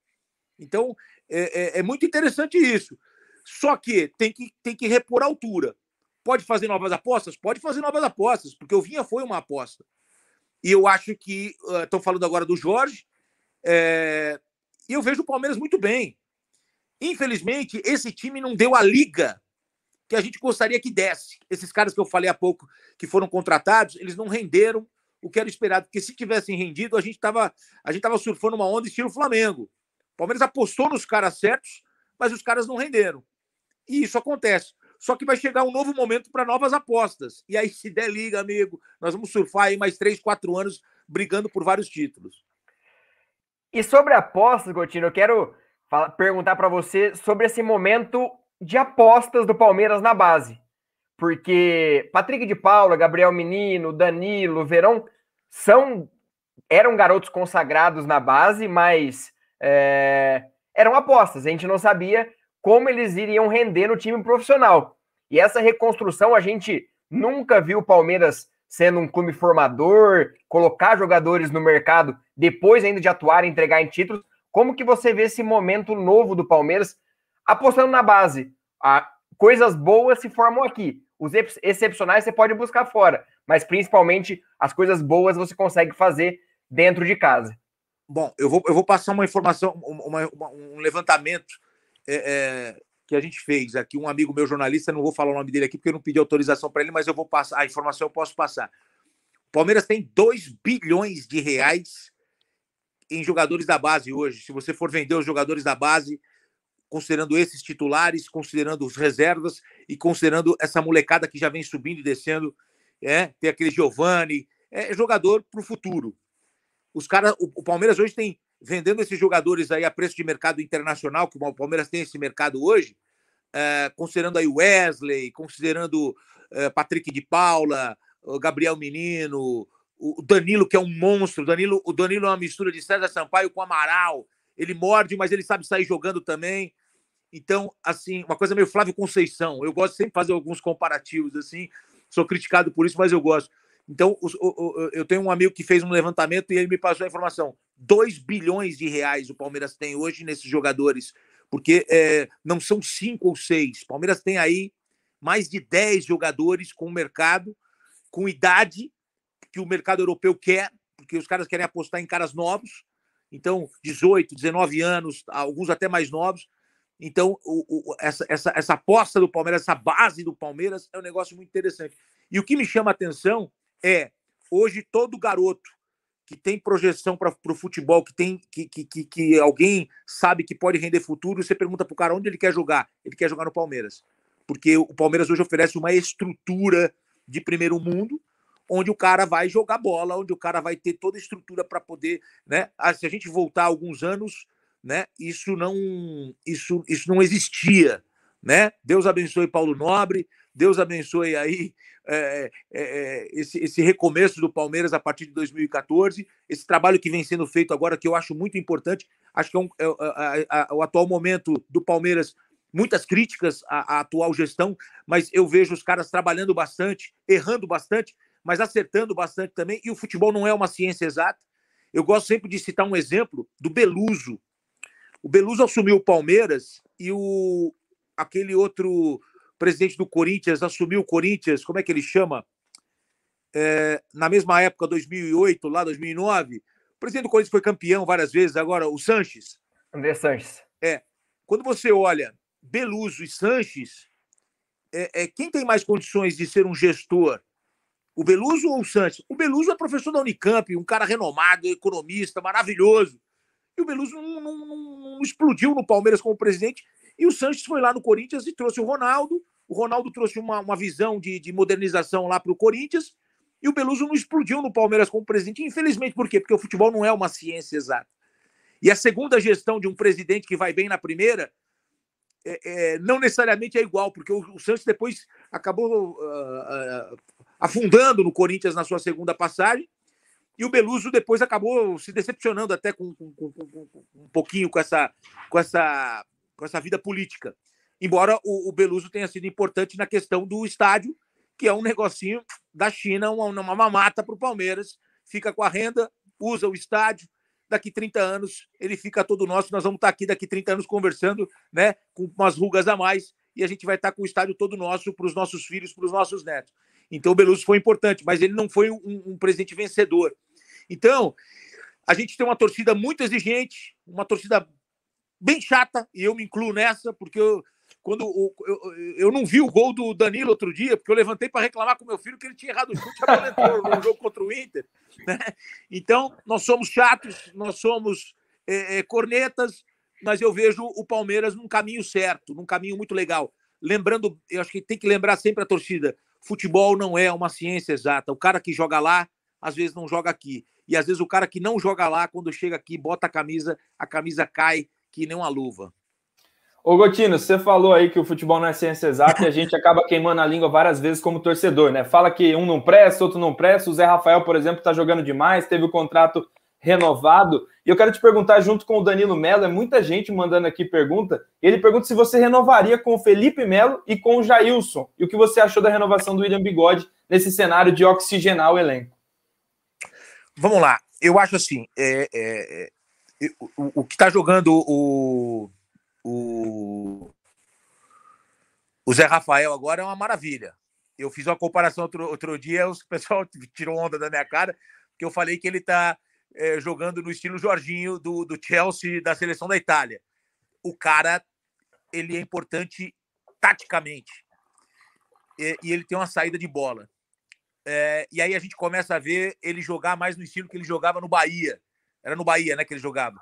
Então, é, é, é, muito interessante isso. Só que tem, que tem que repor a altura. Pode fazer novas apostas? Pode fazer novas apostas, porque o Vinha foi uma aposta. E eu acho que. Estão uh, falando agora do Jorge. É, e eu vejo o Palmeiras muito bem. Infelizmente, esse time não deu a liga que a gente gostaria que desse. Esses caras que eu falei há pouco, que foram contratados, eles não renderam o que era esperado, porque se tivessem rendido, a gente estava a gente tava surfando uma onda estilo Flamengo. O Palmeiras apostou nos caras certos, mas os caras não renderam. E isso acontece. Só que vai chegar um novo momento para novas apostas. E aí, se der liga, amigo, nós vamos surfar aí mais três, quatro anos brigando por vários títulos. E sobre apostas, Gotino, eu quero falar, perguntar para você sobre esse momento de apostas do Palmeiras na base porque Patrick de Paula, Gabriel Menino, Danilo, Verão são eram garotos consagrados na base, mas é, eram apostas. A gente não sabia como eles iriam render no time profissional. E essa reconstrução a gente nunca viu o Palmeiras sendo um clube formador, colocar jogadores no mercado depois ainda de atuar entregar em títulos. Como que você vê esse momento novo do Palmeiras apostando na base? A, coisas boas se formam aqui. Os excepcionais você pode buscar fora, mas principalmente as coisas boas você consegue fazer dentro de casa. Bom, eu vou, eu vou passar uma informação, uma, uma, um levantamento é, é, que a gente fez aqui. Um amigo meu jornalista, não vou falar o nome dele aqui porque eu não pedi autorização para ele, mas eu vou passar a informação, eu posso passar. O Palmeiras tem 2 bilhões de reais em jogadores da base hoje. Se você for vender os jogadores da base, considerando esses titulares, considerando os reservas e considerando essa molecada que já vem subindo e descendo, é, tem aquele Giovani, é jogador para o futuro. Os caras, o, o, Palmeiras hoje tem vendendo esses jogadores aí a preço de mercado internacional, que o Palmeiras tem esse mercado hoje, é, considerando aí Wesley, considerando é, Patrick de Paula, Gabriel Menino, o Danilo que é um monstro, Danilo, o Danilo é uma mistura de César Sampaio com Amaral, ele morde, mas ele sabe sair jogando também. Então, assim, uma coisa meio Flávio Conceição. Eu gosto sempre de fazer alguns comparativos, assim. Sou criticado por isso, mas eu gosto. Então, eu tenho um amigo que fez um levantamento e ele me passou a informação. 2 bilhões de reais o Palmeiras tem hoje nesses jogadores, porque é, não são cinco ou seis. O Palmeiras tem aí mais de 10 jogadores com mercado, com idade que o mercado europeu quer, porque os caras querem apostar em caras novos. Então, 18, 19 anos, alguns até mais novos. Então, o, o, essa, essa, essa aposta do Palmeiras, essa base do Palmeiras é um negócio muito interessante. E o que me chama a atenção é hoje todo garoto que tem projeção para o futebol, que tem que, que, que, alguém sabe que pode render futuro, você pergunta para o cara onde ele quer jogar. Ele quer jogar no Palmeiras. Porque o Palmeiras hoje oferece uma estrutura de primeiro mundo, onde o cara vai jogar bola, onde o cara vai ter toda a estrutura para poder, né? Ah, se a gente voltar alguns anos, né? Isso não, isso, isso não existia, né? Deus abençoe Paulo Nobre, Deus abençoe aí é, é, esse, esse recomeço do Palmeiras a partir de 2014, esse trabalho que vem sendo feito agora, que eu acho muito importante. Acho que é, um, é, é a, a, o atual momento do Palmeiras, muitas críticas à, à, atual gestão, mas eu vejo os caras trabalhando bastante, errando bastante, mas acertando bastante também. E o futebol não é uma ciência exata. Eu gosto sempre de citar um exemplo do Beluso. O Beluso assumiu o Palmeiras e o aquele outro presidente do Corinthians, assumiu o Corinthians, como é que ele chama? É, na mesma época, 2008, lá 2009, o presidente do Corinthians foi campeão várias vezes, agora o Sanches. André Sanches. É. Quando você olha Beluso e Sanches, é, é, quem tem mais condições de ser um gestor? O Beluso ou o Sanches? O Beluso é professor da Unicamp, um cara renomado, economista, maravilhoso. E o Beluso não, não, não, não explodiu no Palmeiras como presidente e o Sanches foi lá no Corinthians e trouxe o Ronaldo. O Ronaldo trouxe uma, uma visão de, de modernização lá para o Corinthians. E o Beluso não explodiu no Palmeiras como presidente. Infelizmente, por quê? Porque o futebol não é uma ciência exata. E a segunda gestão de um presidente que vai bem na primeira é, é, não necessariamente é igual, porque o, o Santos depois acabou uh, uh, afundando no Corinthians na sua segunda passagem. E o Beluso depois acabou se decepcionando até com, com, com, com um pouquinho com essa, com essa com essa vida política. Embora o, o Beluso tenha sido importante na questão do estádio, que é um negocinho da China, uma, uma mamata para o Palmeiras. Fica com a renda, usa o estádio. Daqui 30 anos ele fica todo nosso. Nós vamos estar aqui daqui 30 anos conversando, né, com umas rugas a mais, e a gente vai estar com o estádio todo nosso para os nossos filhos, para os nossos netos. Então o Beluso foi importante, mas ele não foi um, um presidente vencedor. Então, a gente tem uma torcida muito exigente, uma torcida bem chata, e eu me incluo nessa, porque eu, quando eu, eu, eu não vi o gol do Danilo outro dia, porque eu levantei para reclamar com meu filho que ele tinha errado o chute no jogo contra o Inter. Né? Então, nós somos chatos, nós somos é, é, cornetas, mas eu vejo o Palmeiras num caminho certo, num caminho muito legal. Lembrando, eu acho que tem que lembrar sempre a torcida: futebol não é uma ciência exata. O cara que joga lá, às vezes não joga aqui. E às vezes o cara que não joga lá, quando chega aqui, bota a camisa, a camisa cai que nem uma luva. Ô Gotino, você falou aí que o futebol não é ciência exata e a gente acaba queimando a língua várias vezes como torcedor, né? Fala que um não presta, outro não presta. O Zé Rafael, por exemplo, tá jogando demais, teve o contrato renovado. E eu quero te perguntar, junto com o Danilo Melo, é muita gente mandando aqui pergunta. Ele pergunta se você renovaria com o Felipe Melo e com o Jailson. E o que você achou da renovação do William Bigode nesse cenário de oxigenar o elenco? Vamos lá. Eu acho assim, é, é, o, o que está jogando o, o, o Zé Rafael agora é uma maravilha. Eu fiz uma comparação outro, outro dia, o pessoal tirou onda da minha cara, que eu falei que ele está é, jogando no estilo Jorginho do, do Chelsea, da seleção da Itália. O cara, ele é importante taticamente. E, e ele tem uma saída de bola. É, e aí a gente começa a ver ele jogar mais no estilo que ele jogava no Bahia, era no Bahia, né, que ele jogava.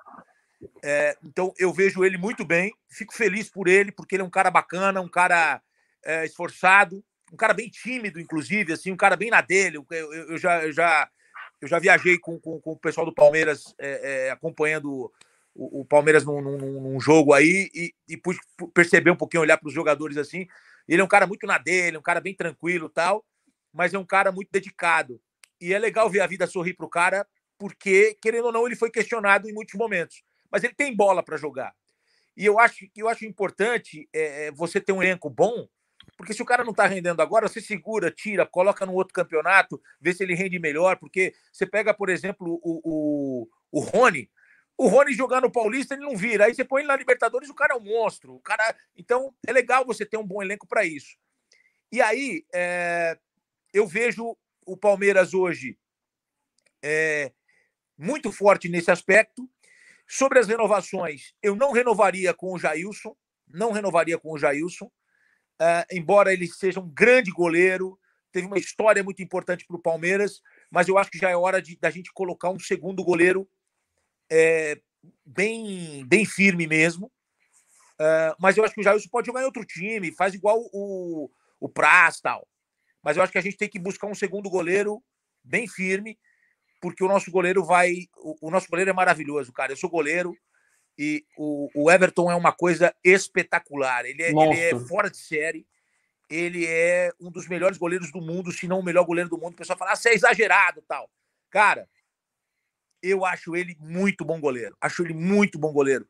É, então eu vejo ele muito bem, fico feliz por ele, porque ele é um cara bacana, um cara é, esforçado, um cara bem tímido, inclusive, assim, um cara bem na dele. Eu, eu, já, eu já, eu já viajei com, com, com o pessoal do Palmeiras acompanhando o, o Palmeiras num, num, num, jogo aí e, e pude perceber um pouquinho, olhar para os jogadores assim. Ele é um cara muito na dele, um cara bem tranquilo tal, mas é um cara muito dedicado. E é legal ver a vida sorrir para o cara porque, querendo ou não, ele foi questionado em muitos momentos. mas ele tem bola para jogar. E eu acho eu acho importante é, você ter um elenco bom, porque se o cara não está rendendo agora, você segura, tira, coloca no outro campeonato, vê se ele rende melhor. Porque você pega, por exemplo, o, o, o Rony. O Rony jogando no Paulista, ele não vira. Aí você põe ele na Libertadores, o cara é um monstro. O cara... Então, é legal você ter um bom elenco para isso. E aí, é... eu vejo o Palmeiras hoje é... muito forte nesse aspecto. Sobre as renovações, eu não renovaria com o Jailson, não renovaria com o Jailson, uh, embora ele seja um grande goleiro, teve uma história muito importante para o Palmeiras, mas eu acho que já é hora de, da gente colocar um segundo goleiro é, bem, bem firme mesmo. Uh, mas eu acho que o Jailson pode jogar em outro time, faz igual o, o Praz tal. Mas eu acho que a gente tem que buscar um segundo goleiro bem firme porque o nosso goleiro vai. O, o nosso goleiro é maravilhoso, cara. Eu sou goleiro e o, o Everton é uma coisa espetacular. Ele é, ele é, fora de série. Ele é um dos melhores goleiros do mundo, se não o melhor goleiro do mundo. O pessoal fala, ah, você é exagerado tal. Cara, eu acho ele muito bom goleiro. Acho ele muito bom goleiro.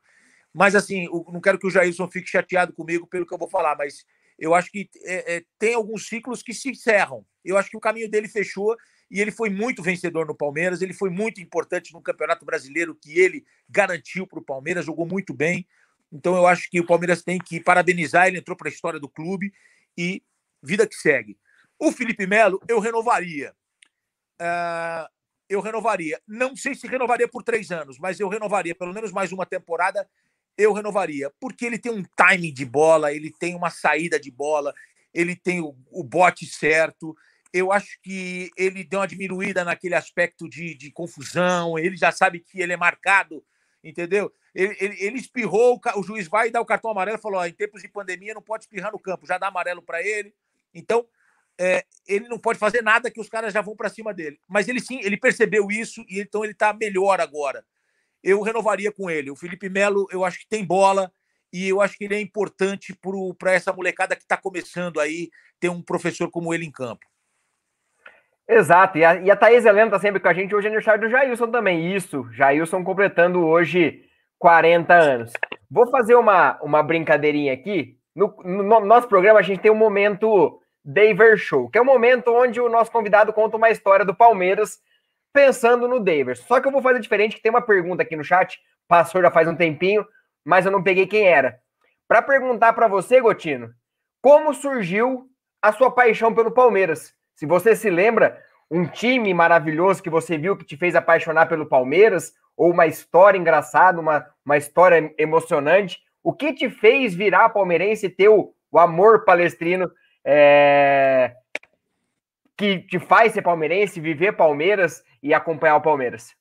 Mas, assim, não quero que o Jailson fique chateado comigo pelo que eu vou falar, mas eu acho que é, é, tem alguns ciclos que se encerram. Eu acho que o caminho dele fechou e ele foi muito vencedor no Palmeiras, ele foi muito importante no Campeonato Brasileiro que ele garantiu para o Palmeiras, jogou muito bem. Então eu acho que o Palmeiras tem que parabenizar, ele entrou para a história do clube e vida que segue. O Felipe Melo, eu renovaria. Uh, eu renovaria. Não sei se renovaria por três anos, mas eu renovaria pelo menos mais uma temporada. Eu renovaria, porque ele tem um timing de bola, ele tem uma saída de bola, ele tem o, o bote certo, eu acho que ele deu uma diminuída naquele aspecto de, de confusão, ele já sabe que ele é marcado, entendeu? Ele, ele, ele espirrou, o, juiz vai dar o cartão amarelo falou: ó, em tempos de pandemia não pode espirrar no campo, já dá amarelo para ele. Então, é, ele não pode fazer nada que os caras já vão para cima dele. Mas ele sim, ele percebeu isso e então ele está melhor agora. Eu renovaria com ele. O Felipe Melo, eu acho que tem bola e eu acho que ele é importante para essa molecada que está começando aí ter um professor como ele em campo. Exato, e a, e a Thaís Helena tá sempre com a gente, hoje é aniversário do Jailson também, isso, Jailson completando hoje 40 anos. Vou fazer uma, uma brincadeirinha aqui, no, no nosso programa a gente tem um momento Daver Show, que é o um momento onde o nosso convidado conta uma história do Palmeiras pensando no Daver. Só que eu vou fazer diferente, que tem uma pergunta aqui no chat, passou já faz um tempinho, mas eu não peguei quem era. Para perguntar para você, Gotino, como surgiu a sua paixão pelo Palmeiras? Se você se lembra, um time maravilhoso que você viu que te fez apaixonar pelo Palmeiras, ou uma história engraçada, uma, uma história emocionante, o que te fez virar palmeirense e ter o, o amor palestrino é, que te faz ser palmeirense, viver Palmeiras e acompanhar o Palmeiras?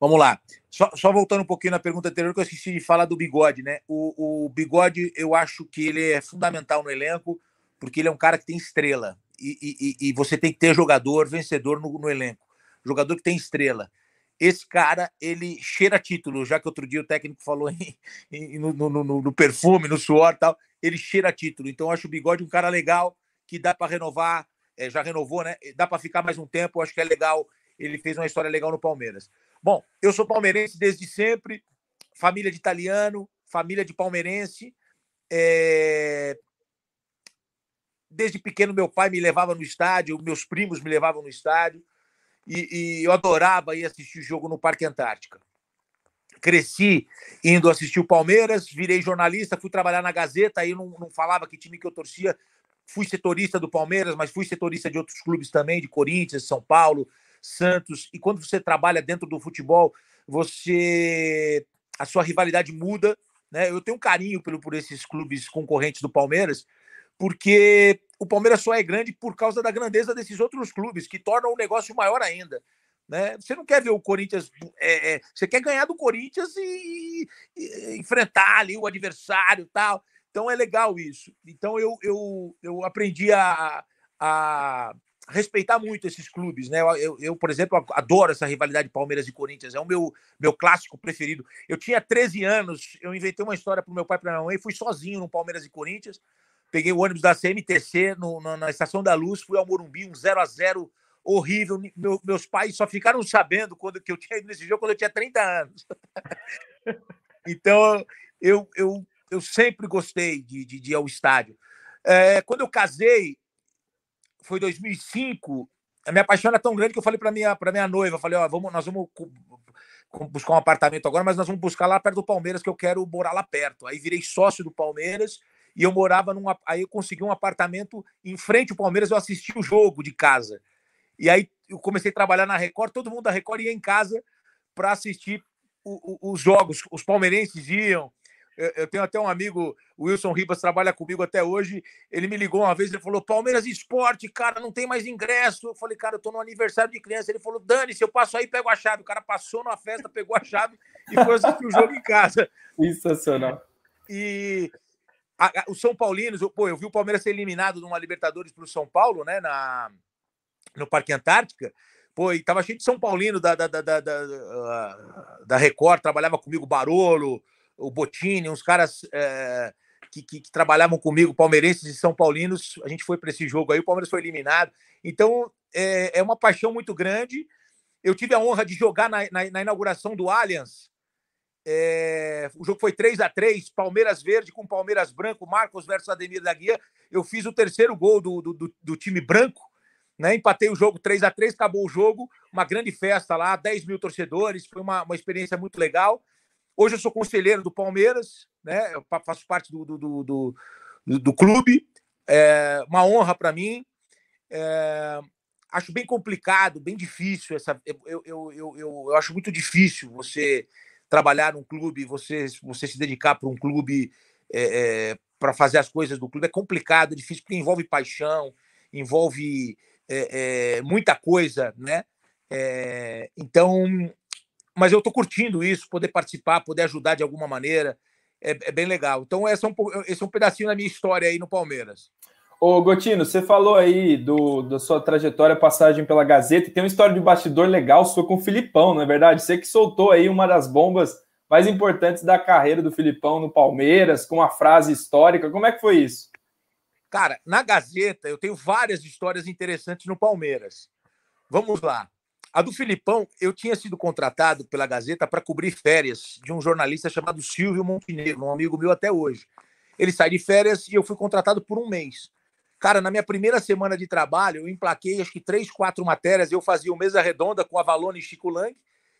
Vamos lá. Só, só, voltando um pouquinho na pergunta anterior, que eu esqueci de falar do Bigode, né? O, o Bigode, eu acho que ele é fundamental no elenco, porque ele é um cara que tem estrela e, e, e, você tem que ter jogador vencedor no, no, elenco, jogador que tem estrela. Esse cara, ele cheira título, já que outro dia o técnico falou em, em no, no, no, perfume, no suor tal, ele cheira título. Então, eu acho o Bigode um cara legal, que dá para renovar, é, já renovou, né? Dá para ficar mais um tempo, eu acho que é legal. Ele fez uma história legal no Palmeiras. Bom, eu sou palmeirense desde sempre, família de italiano, família de palmeirense. É, desde pequeno meu pai me levava no estádio, meus primos me levavam no estádio e, e eu adorava ir assistir jogo no Parque Antártica. Cresci indo assistir o Palmeiras, virei jornalista, fui trabalhar na Gazeta, aí não, não falava que time que eu torcia, fui setorista do Palmeiras, mas fui setorista de outros clubes também, de Corinthians, São Paulo, Santos. E quando você trabalha dentro do futebol, você a sua rivalidade muda, né? Eu tenho um carinho pelo, por esses clubes concorrentes do Palmeiras, porque o Palmeiras só é grande por causa da grandeza desses outros clubes, que tornam o negócio maior ainda. Né? Você não quer ver o Corinthians. É, é, você quer ganhar do Corinthians e, e, enfrentar ali o adversário tal. Então é legal isso. Então eu, eu, eu aprendi a, a respeitar muito esses clubes, né? Eu, eu, por exemplo, adoro essa rivalidade Palmeiras e Corinthians, é o meu, meu clássico preferido. Eu tinha 13 anos, eu inventei uma história para o meu pai e para minha mãe, fui sozinho no Palmeiras e Corinthians peguei o ônibus da CMTC no, na, na, Estação da Luz, fui ao Morumbi, um 0 a 0 horrível. Meu, meus pais só ficaram sabendo quando que eu tinha ido nesse jogo quando eu tinha 30 anos. então, eu, eu, eu sempre gostei de, de, de ir ao estádio. É, quando eu casei, foi 2005, a minha paixão era tão grande que eu falei para minha, para minha noiva, falei, ó, vamos, nós vamos buscar um apartamento agora, mas nós vamos buscar lá perto do Palmeiras, que eu quero morar lá perto. Aí virei sócio do Palmeiras e eu morava num. Aí eu consegui um apartamento em frente ao Palmeiras, eu assisti o jogo de casa. E aí eu comecei a trabalhar na Record, todo mundo da Record ia em casa para assistir o, o, os jogos. Os palmeirenses iam. Eu, tenho até um amigo, o Wilson Ribas, trabalha comigo até hoje. Ele me ligou uma vez, ele falou: Palmeiras Esporte, cara, não tem mais ingresso. Eu falei, cara, eu tô no aniversário de criança. Ele falou: Dani, se eu passo aí, pego a chave. O cara passou na festa, pegou a chave e foi assistir o jogo em casa. Sensacional. E a, a, o São Paulinos, eu, pô, eu vi o Palmeiras ser eliminado numa Libertadores para o São Paulo, né, na, no Parque Antártica. Pô, e tava cheio de São Paulino da, da, da, da, da, da Record, trabalhava comigo Barolo, o Botini, uns caras é, que, que, que, trabalhavam comigo, palmeirenses e São Paulinos. A gente foi para esse jogo aí, o Palmeiras foi eliminado. Então, é, é uma paixão muito grande. Eu tive a honra de jogar na, na, na inauguração do Allianz, é, o jogo foi 3 a 3 Palmeiras Verde com Palmeiras Branco, Marcos versus Ademir da Guia. Eu fiz o terceiro gol do, do, do time branco, né? Empatei o jogo 3 a 3 acabou o jogo, uma grande festa lá, 10 mil torcedores, foi uma, uma experiência muito legal. Hoje eu sou conselheiro do Palmeiras, né? Eu faço parte do, do, do, do, do clube, é uma honra para mim. É, acho bem complicado, bem difícil essa. Eu, eu, eu, eu, eu acho muito difícil você trabalhar num clube, você, você se dedicar para um clube é, é, para fazer as coisas do clube é complicado, é difícil, porque envolve paixão, envolve é, é muita coisa, né? É, então, mas eu estou curtindo isso, poder participar, poder ajudar de alguma maneira, é, bem legal. Então, esse é, um, esse é um pedacinho da minha história aí no Palmeiras. Ô, Gotino, você falou aí do, da sua trajetória, passagem pela Gazeta, tem uma história de bastidor legal sua com o Filipão, não é verdade? Você que soltou aí uma das bombas mais importantes da carreira do Filipão no Palmeiras, com uma frase histórica. Como é que foi isso? Cara, na Gazeta eu tenho várias histórias interessantes no Palmeiras. Vamos lá. A do Filipão, eu tinha sido contratado pela Gazeta para cobrir férias de um jornalista chamado Silvio Montenegro, um amigo meu até hoje. Ele sai de férias e eu fui contratado por um mês. Cara, na minha primeira semana de trabalho, eu emplaquei acho que três, quatro matérias. Eu fazia o Mesa Redonda com a Valone e Chico Lang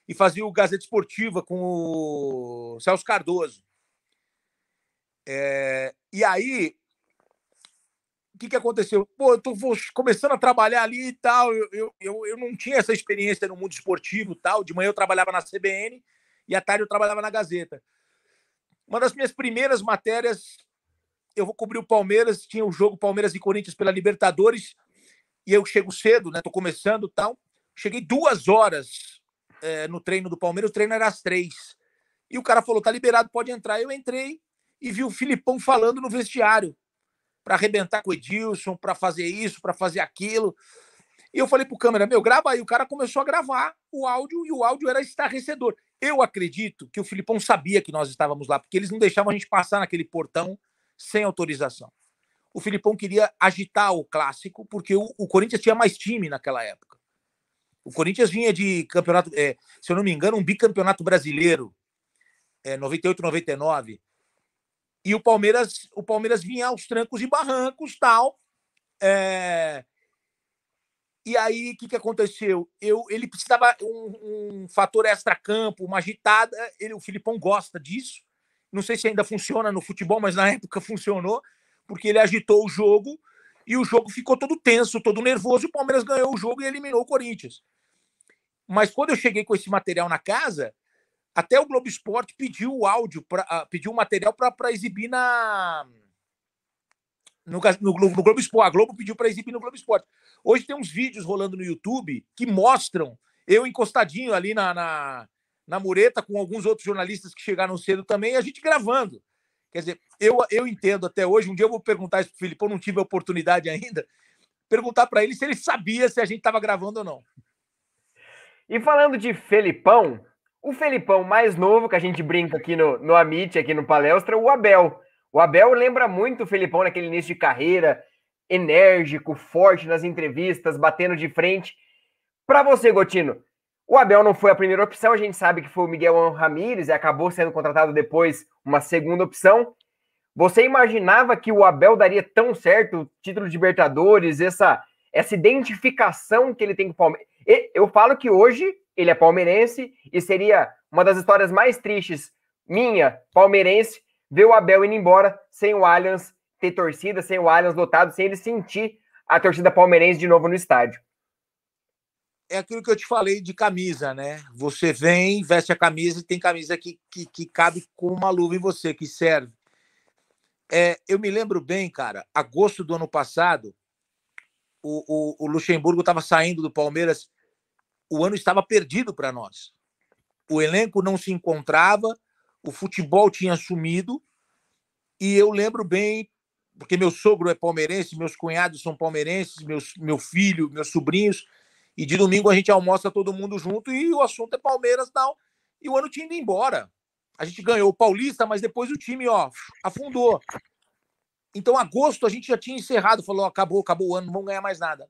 e fazia o Gazeta Esportiva com o Celso Cardoso. É... E aí, o que, que aconteceu? Pô, eu tô começando a trabalhar ali e tal. Eu, eu, eu, não tinha essa experiência no mundo esportivo tal. De manhã eu trabalhava na CBN e à tarde eu trabalhava na Gazeta. Uma das minhas primeiras matérias eu vou cobrir o Palmeiras, tinha o jogo Palmeiras e Corinthians pela Libertadores, e eu chego cedo, né? Tô começando tal. Cheguei duas horas é, no treino do Palmeiras, o treino era às três. E o cara falou: tá liberado, pode entrar. Eu entrei e vi o Filipão falando no vestiário para arrebentar com o Edilson, para fazer isso, para fazer aquilo. E eu falei pro câmera, meu, grava aí. O cara começou a gravar o áudio e o áudio era estarrecedor. Eu acredito que o Filipão sabia que nós estávamos lá, porque eles não deixavam a gente passar naquele portão sem autorização. O Filipão queria agitar o clássico, porque o, o Corinthians tinha mais time naquela época. O Corinthians vinha de campeonato, é, se eu não me engano, um bicampeonato brasileiro, é, 98, 99. E o Palmeiras, o Palmeiras vinha aos trancos e barrancos, tal. É... E aí, o que, que aconteceu? Eu, ele precisava um, um fator extra-campo, uma agitada. Ele, o Filipão gosta disso. Não sei se ainda funciona no futebol, mas na época funcionou, porque ele agitou o jogo e o jogo ficou todo tenso, todo nervoso, e o Palmeiras ganhou o jogo e eliminou o Corinthians. Mas quando eu cheguei com esse material na casa, até o Globo Esporte pediu o áudio, pra, uh, pediu o material para exibir na. No, no, no, Globo Esporte. A Globo pediu para exibir no Globo Esporte. Hoje tem uns vídeos rolando no YouTube que mostram eu encostadinho ali na, na, na mureta com alguns outros jornalistas que chegaram cedo também, a gente gravando. Quer dizer, eu, eu entendo até hoje, um dia eu vou perguntar isso para o Felipe, eu não tive a oportunidade ainda, perguntar para ele se ele sabia se a gente estava gravando ou não. E falando de Felipão, o Felipão mais novo, que a gente brinca aqui no, no Amit, aqui no Palestra, o Abel. O Abel lembra muito o Felipão naquele início de carreira, enérgico, forte nas entrevistas, batendo de frente. Para você, Gotino, o Abel não foi a primeira opção, a gente sabe que foi o Miguel Ramírez e acabou sendo contratado depois uma segunda opção. Você imaginava que o Abel daria tão certo o título de Libertadores, essa, essa identificação que ele tem com o Palmeiras? Eu falo que hoje ele é palmeirense e seria uma das histórias mais tristes minha, palmeirense, ver o Abel indo embora sem o Allianz ter torcida, sem o Allianz lotado, sem ele sentir a torcida palmeirense de novo no estádio é aquilo que eu te falei de camisa, né? Você vem, veste a camisa e tem camisa que, que, que cabe como uma luva em você, que serve. É, eu me lembro bem, cara, agosto do ano passado, o, o, o Luxemburgo estava saindo do Palmeiras, o ano estava perdido para nós. O elenco não se encontrava, o futebol tinha sumido, e eu lembro bem, porque meu sogro é palmeirense, meus cunhados são palmeirenses, meus, meu filho, meus sobrinhos e de domingo a gente almoça todo mundo junto e o assunto é Palmeiras tal. E o ano tinha ido embora. A gente ganhou o Paulista, mas depois o time, ó, afundou. Então, agosto a gente já tinha encerrado, falou: acabou, acabou o ano, não vamos ganhar mais nada.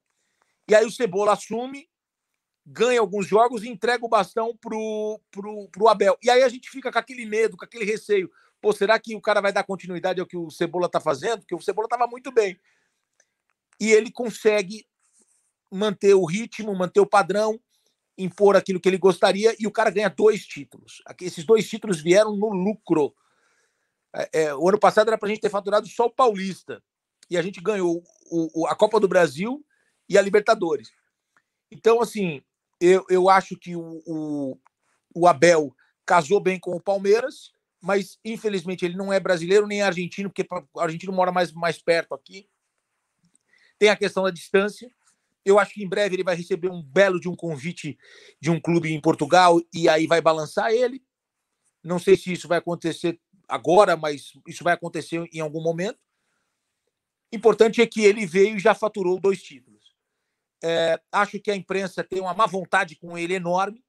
E aí o Cebola assume, ganha alguns jogos e entrega o bastão pro, pro, pro Abel. E aí a gente fica com aquele medo, com aquele receio. Pô, será que o cara vai dar continuidade ao que o Cebola tá fazendo? Porque o Cebola tava muito bem. E ele consegue manter o ritmo, manter o padrão, impor aquilo que ele gostaria, e o cara ganha dois títulos. Esses dois títulos vieram no lucro. É, é, o ano passado era para a gente ter faturado só o Paulista, e a gente ganhou o, o, a Copa do Brasil e a Libertadores. Então, assim, eu, eu acho que o, o, o Abel casou bem com o Palmeiras, mas infelizmente ele não é brasileiro nem argentino, porque o argentino mora mais, mais perto aqui. Tem a questão da distância. Eu acho que em breve ele vai receber um belo de um convite de um clube em Portugal e aí vai balançar ele. Não sei se isso vai acontecer agora, mas isso vai acontecer em algum momento. Importante é que ele veio e já faturou dois títulos. É, acho que a imprensa tem uma má vontade com ele enorme,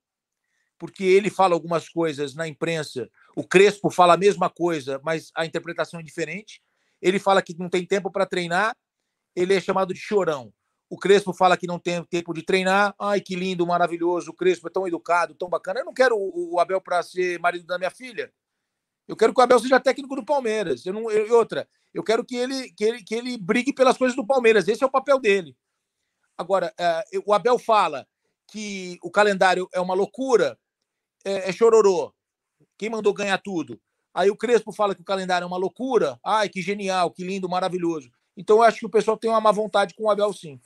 porque ele fala algumas coisas na imprensa. O Crespo fala a mesma coisa, mas a interpretação é diferente. Ele fala que não tem tempo para treinar, ele é chamado de chorão. O Crespo fala que não tem tempo de treinar. Ai, que lindo, maravilhoso. O Crespo é tão educado, tão bacana. Eu não quero o, Abel para ser marido da minha filha. Eu quero que o Abel seja técnico do Palmeiras. Eu não, eu, outra, eu quero que ele, que, ele, que ele brigue pelas coisas do Palmeiras. Esse é o papel dele. Agora, é, o Abel fala que o calendário é uma loucura, é, é chororô. Quem mandou ganhar tudo? Aí o Crespo fala que o calendário é uma loucura. Ai, que genial, que lindo, maravilhoso. Então eu acho que o pessoal tem uma má vontade com o Abel, sim.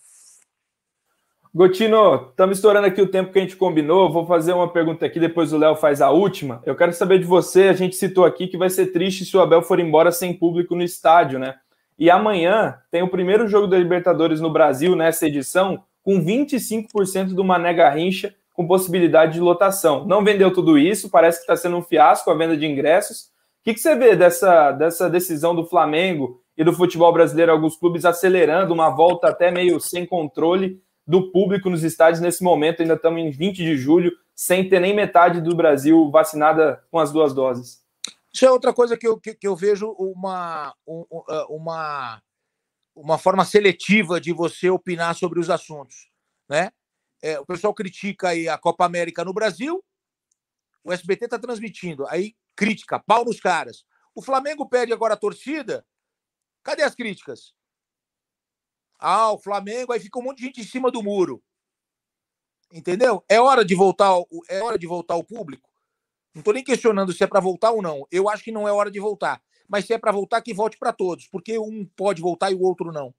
Gotino, estamos estourando aqui o tempo que a gente combinou. Vou fazer uma pergunta aqui, depois o Léo faz a última. Eu quero saber de você. A gente citou aqui que vai ser triste se o Abel for embora sem público no estádio, né? E amanhã tem o primeiro jogo da Libertadores no Brasil nessa edição, com 25% do Mané Garrincha, com possibilidade de lotação. Não vendeu tudo isso, parece que está sendo um fiasco a venda de ingressos. O que, que você vê dessa, dessa decisão do Flamengo e do futebol brasileiro, alguns clubes acelerando uma volta até meio sem controle? do público nos estádios nesse momento. Ainda estamos em 20 de julho, sem ter nem metade do Brasil vacinada com as duas doses. Isso é outra coisa que eu, que, que eu vejo uma, uh, uma, uma forma seletiva de você opinar sobre os assuntos. Né? É, o pessoal critica aí a Copa América no Brasil, o SBT está transmitindo, aí crítica, pau nos caras. O Flamengo pede agora a torcida, cadê as críticas? Ah, o Flamengo, aí fica um monte de gente em cima do muro. Entendeu? É hora de voltar, é hora de voltar o público. Não estou nem questionando se é para voltar ou não. Eu acho que não é hora de voltar. Mas se é para voltar, que volte para todos, porque um pode voltar e o outro não.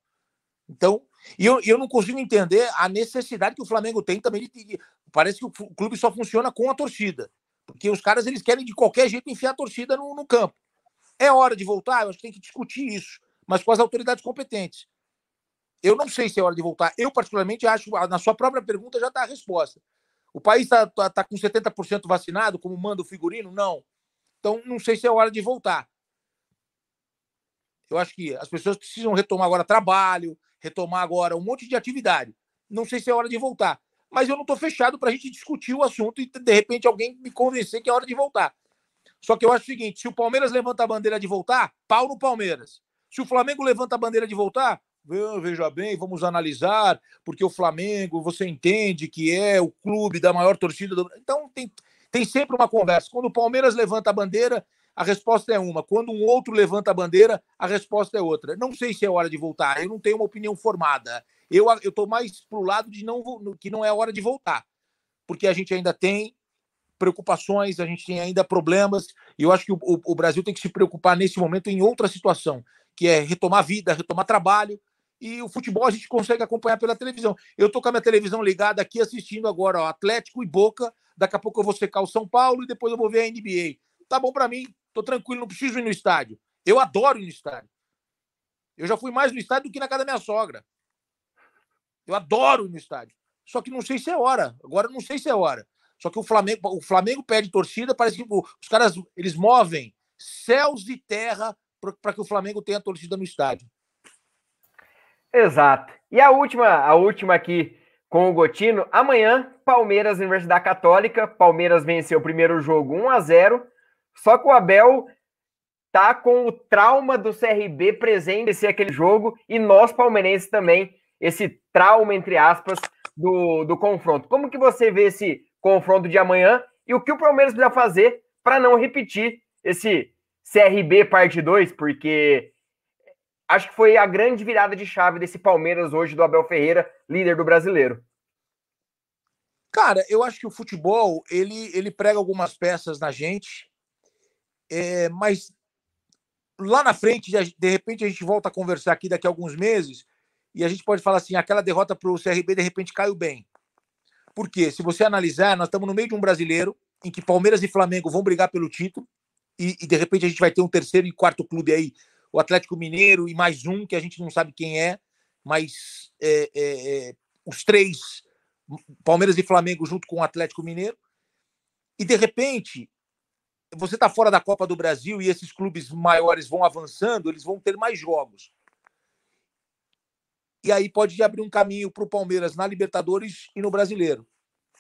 Então, e eu, eu não consigo entender a necessidade que o Flamengo tem também de. Parece que o clube só funciona com a torcida. Porque os caras eles querem de qualquer jeito enfiar a torcida no, no campo. É hora de voltar? Eu acho que tem que discutir isso, mas com as autoridades competentes. Eu não sei se é hora de voltar. Eu, particularmente, acho, na sua própria pergunta já está a resposta. O país está tá, tá com 70% vacinado, como manda o figurino? Não. Então, não sei se é hora de voltar. Eu acho que as pessoas precisam retomar agora trabalho, retomar agora um monte de atividade. Não sei se é hora de voltar. Mas eu não estou fechado para a gente discutir o assunto e, de repente, alguém me convencer que é hora de voltar. Só que eu acho o seguinte: se o Palmeiras levanta a bandeira de voltar, pau no Palmeiras. Se o Flamengo levanta a bandeira de voltar, veja bem, vamos analisar, porque o Flamengo, você entende que é o clube da maior torcida do Então tem, tem sempre uma conversa. Quando o Palmeiras levanta a bandeira, a resposta é uma. Quando um outro levanta a bandeira, a resposta é outra. Não sei se é hora de voltar, eu não tenho uma opinião formada. Eu estou mais para o lado de não, que não é hora de voltar, porque a gente ainda tem preocupações, a gente tem ainda problemas, e eu acho que o, o, o Brasil tem que se preocupar nesse momento em outra situação, que é retomar vida, retomar trabalho, e o futebol a gente consegue acompanhar pela televisão. Eu estou com a minha televisão ligada aqui assistindo agora ó, Atlético e Boca, daqui a pouco eu vou secar o São Paulo e depois eu vou ver a NBA. Tá bom para mim, tô tranquilo, não preciso ir no estádio. Eu adoro ir no estádio. Eu já fui mais no estádio do que na casa da minha sogra. Eu adoro ir no estádio. Só que não sei se é hora. Agora não sei se é hora. Só que o Flamengo, o Flamengo pede torcida, parece que os caras eles movem céus e terra para que o Flamengo tenha torcida no estádio. Exato. E a última, a última aqui com o Gotino, amanhã Palmeiras Universidade Católica, Palmeiras venceu o primeiro jogo 1 a 0. Só que o Abel tá com o trauma do CRB presente esse aquele jogo e nós palmeirenses também esse trauma entre aspas do, do confronto. Como que você vê esse confronto de amanhã e o que o Palmeiras precisa fazer para não repetir esse CRB parte 2, porque acho que foi a grande virada de chave desse Palmeiras hoje do Abel Ferreira, líder do brasileiro. Cara, eu acho que o futebol ele, ele prega algumas peças na gente, é, mas lá na frente, de repente, a gente volta a conversar aqui daqui a alguns meses e a gente pode falar assim: aquela derrota para o CRB de repente caiu bem. Porque, se você analisar, nós estamos no meio de um brasileiro em que Palmeiras e Flamengo vão brigar pelo título, e, e, de repente a gente vai ter um terceiro e quarto clube aí, o Atlético Mineiro e mais um que a gente não sabe quem é, mas é, é, é, os três, Palmeiras e Flamengo junto com o Atlético Mineiro, e de repente você está fora da Copa do Brasil e esses clubes maiores vão avançando, eles vão ter mais jogos. E aí pode abrir um caminho para o Palmeiras na Libertadores e no Brasileiro.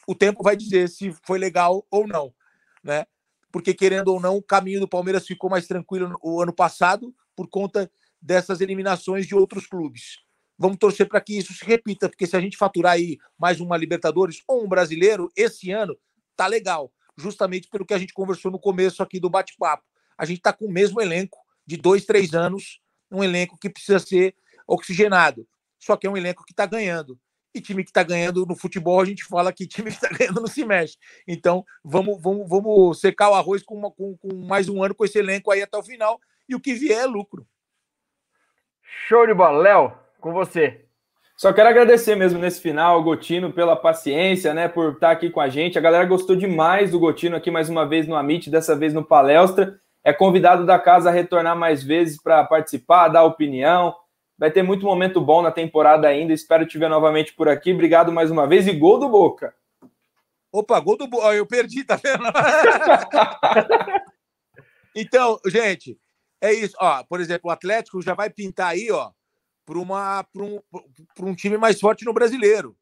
O tempo vai dizer se foi legal ou não, né? Porque querendo ou não, o caminho do Palmeiras ficou mais tranquilo o ano passado por conta dessas eliminações de outros clubes. Vamos torcer para que isso se repita, porque se a gente faturar aí mais uma Libertadores ou um brasileiro esse ano, tá legal. Justamente pelo que a gente conversou no começo aqui do bate-papo. A gente está com o mesmo elenco de dois, três anos, um elenco que precisa ser oxigenado só que é um elenco que está ganhando. E time que está ganhando no futebol, a gente fala que time que está ganhando não se mexe. Então, vamos, vamos, vamos secar o arroz com, uma, com, com mais um ano com esse elenco aí até o final. E o que vier é lucro. Show de bola. Léo, com você. Só quero agradecer mesmo nesse final, Gotino, pela paciência, né, por estar aqui com a gente. A galera gostou demais do Gotino aqui mais uma vez no Amit, dessa vez no Palestra. É convidado da casa a retornar mais vezes para participar, dar opinião, Vai ter muito momento bom na temporada ainda. Espero te ver novamente por aqui. Obrigado mais uma vez e gol do Boca. Opa, gol do Boca. Eu perdi, tá vendo? então, gente, é isso. Ó, por exemplo, o Atlético já vai pintar aí, ó, para uma para um, um time mais forte no brasileiro.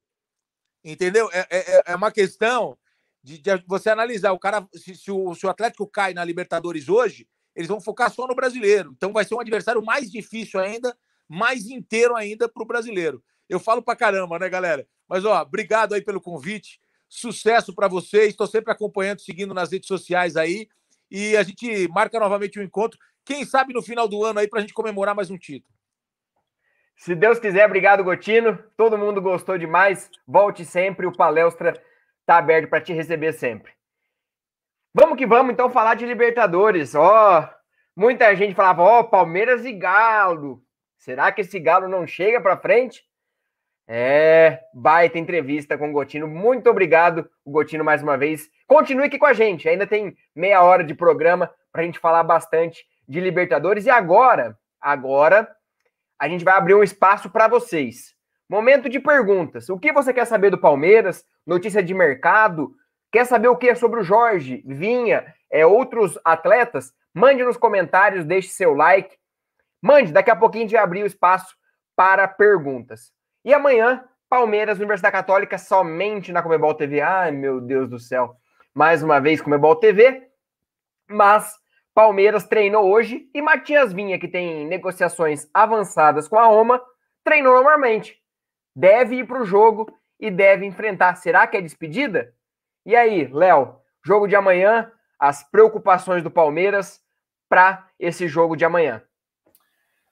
Entendeu? É, é, é uma questão de, de, você analisar. O cara, se, se, o, se o Atlético cai na Libertadores hoje, eles vão focar só no brasileiro. Então vai ser um adversário mais difícil ainda mais inteiro ainda para o brasileiro. Eu falo para caramba, né, galera? Mas, ó, obrigado aí pelo convite. Sucesso para vocês. Estou sempre acompanhando, seguindo nas redes sociais aí. E a gente marca novamente o um encontro. Quem sabe no final do ano aí para a gente comemorar mais um título. Se Deus quiser, obrigado, Gotino. Todo mundo gostou demais. Volte sempre. O Palestra está aberto para te receber sempre. Vamos que vamos, então, falar de Libertadores. Ó, muita gente falava, ó, Palmeiras e Galo. Será que esse Galo não chega para frente? É, baita entrevista com o Gotino. Muito obrigado, Gotino, mais uma vez. Continue aqui com a gente. Ainda tem meia hora de programa para a gente falar bastante de Libertadores. E agora, agora, a gente vai abrir um espaço para vocês. Momento de perguntas. O que você quer saber do Palmeiras? Notícia de mercado? Quer saber o que é sobre o Jorge, Vinha, é, outros atletas? Mande nos comentários, deixe seu like. Mande, daqui a pouquinho a gente vai abrir o espaço para perguntas. E amanhã, Palmeiras, Universidade Católica, somente na Comebol TV. Ai, meu Deus do céu. Mais uma vez, Comebol TV. Mas Palmeiras treinou hoje e Matias Vinha, que tem negociações avançadas com a Roma, treinou normalmente. Deve ir para o jogo e deve enfrentar. Será que é despedida? E aí, Léo, jogo de amanhã, as preocupações do Palmeiras para esse jogo de amanhã.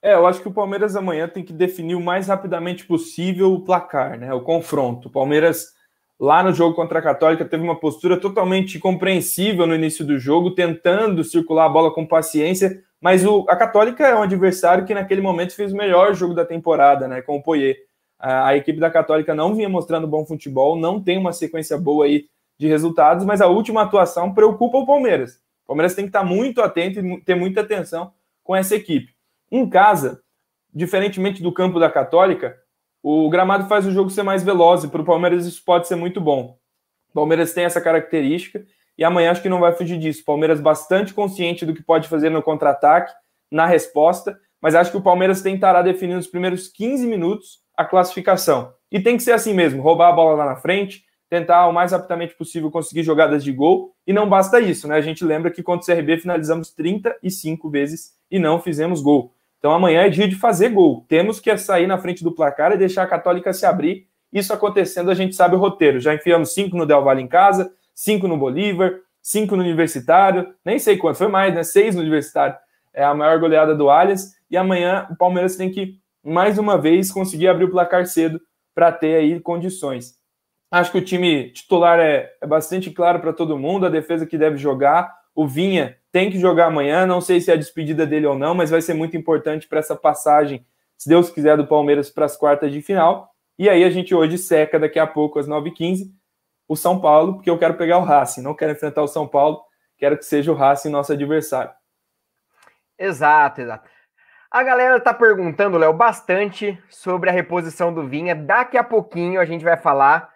É, eu acho que o Palmeiras amanhã tem que definir o mais rapidamente possível o placar, né? O confronto. O Palmeiras, lá no jogo contra a Católica, teve uma postura totalmente compreensível no início do jogo, tentando circular a bola com paciência, mas o, a Católica é um adversário que naquele momento fez o melhor jogo da temporada, né? Com o Poyer. A, a equipe da Católica não vinha mostrando bom futebol, não tem uma sequência boa aí de resultados, mas a última atuação preocupa o Palmeiras. O Palmeiras tem que estar muito atento e ter muita atenção com essa equipe. Em casa, diferentemente do campo da Católica, o gramado faz o jogo ser mais veloz e para o Palmeiras isso pode ser muito bom. O Palmeiras tem essa característica e amanhã acho que não vai fugir disso. O Palmeiras bastante consciente do que pode fazer no contra-ataque, na resposta, mas acho que o Palmeiras tentará definir nos primeiros 15 minutos a classificação. E tem que ser assim mesmo, roubar a bola lá na frente, tentar o mais rapidamente possível conseguir jogadas de gol. E não basta isso, né? A gente lembra que contra o CRB finalizamos 35 vezes e não fizemos gol. Então amanhã é dia de fazer gol. Temos que sair na frente do placar e deixar a Católica se abrir. Isso acontecendo, a gente sabe o roteiro. Já enfiamos cinco no Del Valle em casa, cinco no Bolívar, cinco no Universitário, nem sei quanto, foi mais, né? Seis no Universitário. É a maior goleada do Allianz. E amanhã o Palmeiras tem que, mais uma vez, conseguir abrir o placar cedo para ter aí condições. Acho que o time titular é, é bastante claro para todo mundo, a defesa que deve jogar. O Vinha tem que jogar amanhã, não sei se é a despedida dele ou não, mas vai ser muito importante para essa passagem, se Deus quiser, do Palmeiras para as quartas de final. E aí a gente hoje seca daqui a pouco, às 9h15, o São Paulo, porque eu quero pegar o Racing, não quero enfrentar o São Paulo, quero que seja o Racing nosso adversário. Exato, exato. A galera tá perguntando, Léo, bastante sobre a reposição do Vinha. Daqui a pouquinho a gente vai falar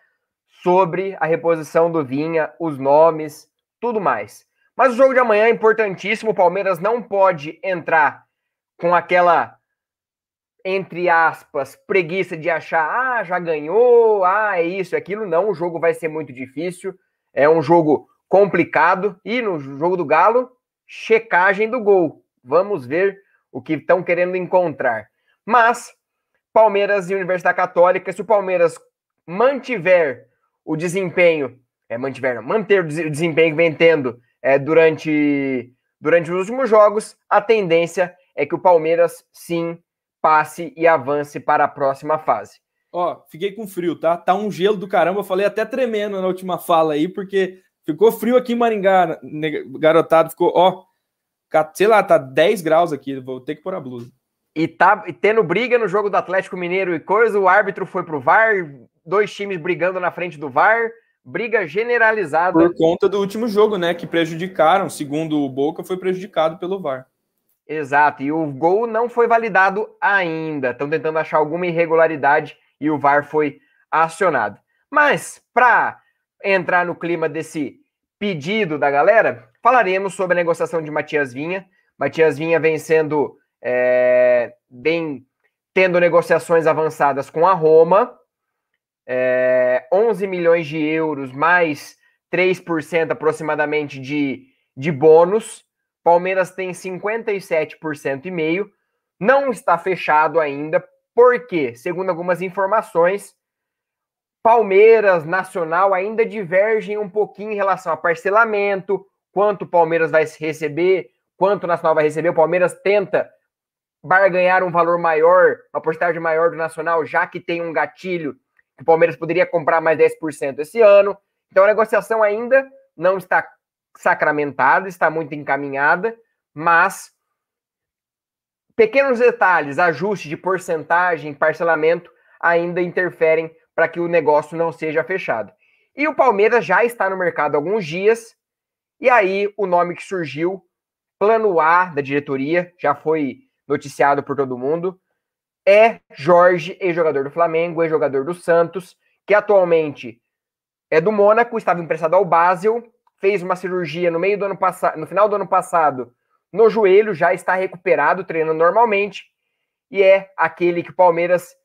sobre a reposição do Vinha, os nomes, tudo mais. Mas o jogo de amanhã é importantíssimo. O Palmeiras não pode entrar com aquela, entre aspas, preguiça de achar, ah, já ganhou, ah, é isso, é aquilo. Não, o jogo vai ser muito difícil. É um jogo complicado. E no jogo do Galo, checagem do gol. Vamos ver o que estão querendo encontrar. Mas, Palmeiras e Universidade Católica, se o Palmeiras mantiver o desempenho, é, mantiver, não, manter o desempenho que vem tendo é, durante, durante os últimos jogos, a tendência é que o Palmeiras sim passe e avance para a próxima fase. Ó, fiquei com frio, tá? Tá um gelo do caramba. Eu falei até tremendo na última fala aí, porque ficou frio aqui em Maringá, garotado. Ficou, ó, sei lá, tá 10 graus aqui. Vou ter que pôr a blusa. E tá tendo briga no jogo do Atlético Mineiro e coisa. O árbitro foi pro VAR, dois times brigando na frente do VAR, briga generalizada. Por conta do último jogo, né? Que prejudicaram, segundo o Boca, foi prejudicado pelo VAR. Exato, e o gol não foi validado ainda. Estão tentando achar alguma irregularidade e o VAR foi acionado. Mas, para entrar no clima desse pedido da galera, falaremos sobre a negociação de Matias Vinha. Matias Vinha vem sendo é, bem tendo negociações avançadas com a Roma é, 11 milhões de euros mais 3% aproximadamente de, de bônus. Palmeiras tem 57% e meio. Não está fechado ainda, porque, segundo algumas informações, Palmeiras, Nacional ainda divergem um pouquinho em relação a parcelamento, quanto o Palmeiras vai receber, quanto o Nacional vai receber. O Palmeiras tenta barganhar um valor maior, uma porcentagem maior do Nacional, já que tem um gatilho o Palmeiras poderia comprar mais 10% esse ano. Então a negociação ainda não está sacramentada, está muito encaminhada, mas pequenos detalhes, ajuste de porcentagem, parcelamento, ainda interferem para que o negócio não seja fechado. E o Palmeiras já está no mercado há alguns dias, e aí o nome que surgiu, plano A da diretoria, já foi noticiado por todo mundo, é Jorge, ex-jogador do Flamengo, ex-jogador do Santos, que atualmente é do Mônaco, estava emprestado ao Basel, fez uma cirurgia no meio do ano passado, no final do ano passado, no joelho, já está recuperado, treinando normalmente, e é aquele que o Palmeiras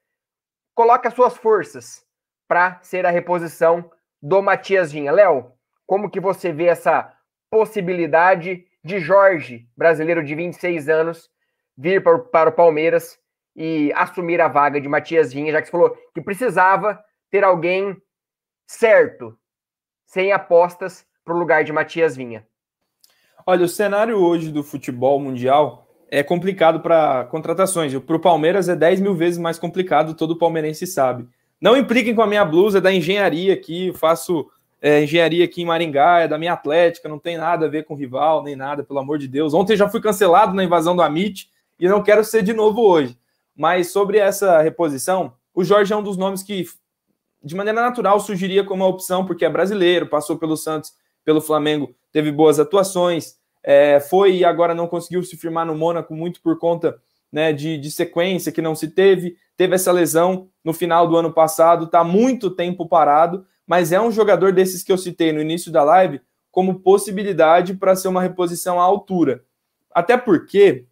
coloca suas forças para ser a reposição do Matias Vinha. Léo, como que você vê essa possibilidade de Jorge, brasileiro de 26 anos, vir para o Palmeiras e assumir a vaga de Matias Vinha, já que você falou que precisava ter alguém certo, sem apostas para o lugar de Matias Vinha? Olha, o cenário hoje do futebol mundial é complicado para contratações. Para o Palmeiras é 10 mil vezes mais complicado, todo palmeirense sabe. Não impliquem com a minha blusa é da engenharia aqui, faço é, engenharia aqui em Maringá, é da minha Atlética, não tem nada a ver com rival, nem nada, pelo amor de Deus. Ontem já fui cancelado na invasão do Amit e não quero ser de novo hoje. Mas sobre essa reposição, o Jorge é um dos nomes que, de maneira natural, surgiria como uma opção, porque é brasileiro, passou pelo Santos, pelo Flamengo, teve boas atuações, é, foi e agora não conseguiu se firmar no Mônaco muito por conta né, de, de sequência que não se teve. Teve essa lesão no final do ano passado, está muito tempo parado, mas é um jogador desses que eu citei no início da live como possibilidade para ser uma reposição à altura. Até porque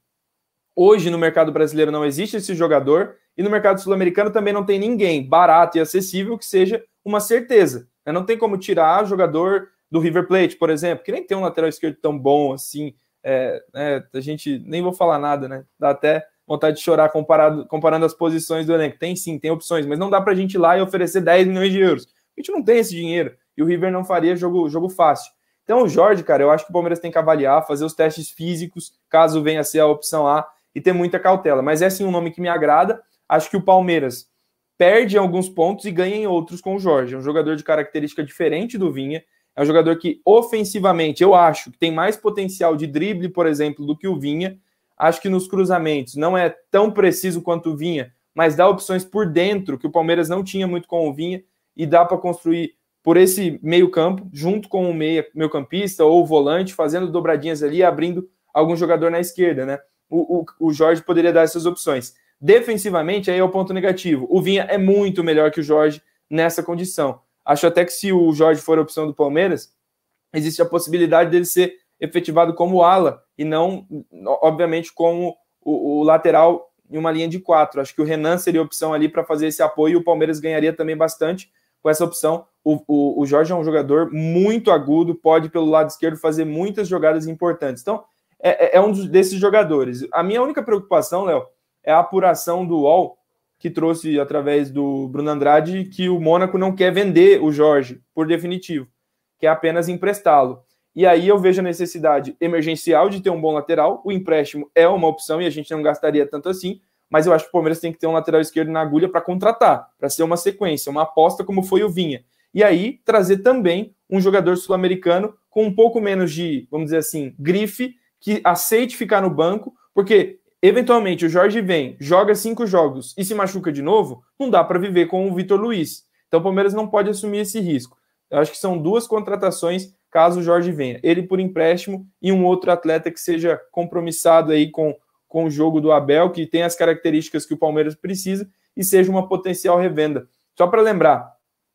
hoje no mercado brasileiro não existe esse jogador e no mercado sul-americano também não tem ninguém barato e acessível que seja uma certeza. Né? Não tem como tirar jogador do River Plate, por exemplo, que nem tem um lateral esquerdo tão bom assim. É, é, a gente nem vou falar nada, né? Dá até vontade de chorar comparado, comparando as posições do elenco. Tem sim, tem opções, mas não dá para a gente ir lá e oferecer 10 milhões de euros. A gente não tem esse dinheiro e o River não faria jogo, jogo fácil. Então, o Jorge, cara, eu acho que o Palmeiras tem que avaliar, fazer os testes físicos, caso venha a ser a opção A, e ter muita cautela. Mas é sim um nome que me agrada. Acho que o Palmeiras perde em alguns pontos e ganha em outros com o Jorge. É um jogador de característica diferente do Vinha. É um jogador que, ofensivamente, eu acho que tem mais potencial de drible, por exemplo, do que o Vinha. Acho que nos cruzamentos não é tão preciso quanto o Vinha, mas dá opções por dentro que o Palmeiras não tinha muito com o Vinha e dá para construir por esse meio-campo, junto com o meia, meio-campista ou o volante, fazendo dobradinhas ali, abrindo algum jogador na esquerda, né? O, o, o Jorge poderia dar essas opções. Defensivamente, aí é o ponto negativo. O Vinha é muito melhor que o Jorge nessa condição. Acho até que se o Jorge for a opção do Palmeiras, existe a possibilidade dele ser efetivado como ala e não, obviamente, como o, o lateral em uma linha de quatro. Acho que o Renan seria a opção ali para fazer esse apoio e o Palmeiras ganharia também bastante com essa opção. O, o, o, Jorge é um jogador muito agudo, pode pelo lado esquerdo fazer muitas jogadas importantes. Então, é, é, é um desses jogadores. A minha única preocupação, Léo, é a apuração do UOL, que trouxe através do Bruno Andrade que o Mônaco não quer vender o Jorge por definitivo, quer apenas emprestá-lo. E aí eu vejo a necessidade emergencial de ter um bom lateral. O empréstimo é uma opção e a gente não gastaria tanto assim, mas eu acho que o Palmeiras tem que ter um lateral esquerdo na agulha para contratar, para ser uma sequência, uma aposta como foi o Vinha. E aí trazer também um jogador sul-americano com um pouco menos de, vamos dizer assim, grife, que aceite ficar no banco, porque eventualmente o Jorge vem, joga cinco jogos e se machuca de novo, não dá para viver com o Vitor Luiz. Então o Palmeiras não pode assumir esse risco. Eu acho que são duas contratações caso o Jorge venha. Ele por empréstimo e um outro atleta que seja compromissado aí com, com o jogo do Abel, que tem as características que o Palmeiras precisa e seja uma potencial revenda. Só para lembrar,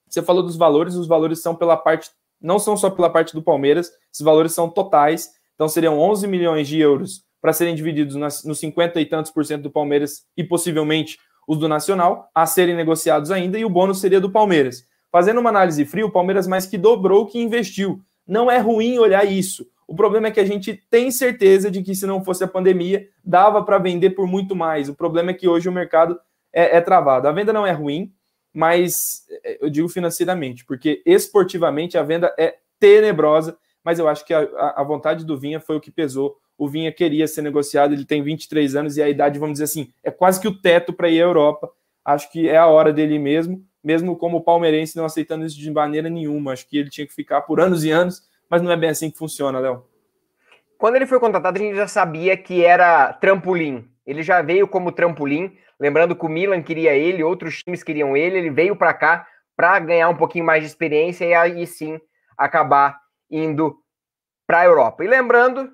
você falou dos valores, os valores são pela parte, não são só pela parte do Palmeiras, esses valores são totais, então seriam 11 milhões de euros para serem divididos nas, nos 50 e tantos por cento do Palmeiras e possivelmente os do Nacional, a serem negociados ainda, e o bônus seria do Palmeiras. Fazendo uma análise fria, o Palmeiras mais que dobrou o que investiu. Não é ruim olhar isso. O problema é que a gente tem certeza de que se não fosse a pandemia, dava para vender por muito mais. O problema é que hoje o mercado é, é, travado. A venda não é ruim, mas é, eu digo financeiramente, porque esportivamente a venda é tenebrosa, mas eu acho que a, a vontade do Vinha foi o que pesou. O Vinha queria ser negociado, ele tem 23 anos e a idade, vamos dizer assim, é quase que o teto para ir à Europa. Acho que é a hora dele mesmo mesmo como palmeirense não aceitando isso de maneira nenhuma. Acho que ele tinha que ficar por anos e anos, mas não é bem assim que funciona, Léo. Quando ele foi contratado, a gente já sabia que era trampolim. Ele já veio como trampolim, lembrando que o Milan queria ele, outros times queriam ele, ele veio para cá para ganhar um pouquinho mais de experiência e aí sim acabar indo para a Europa. E lembrando,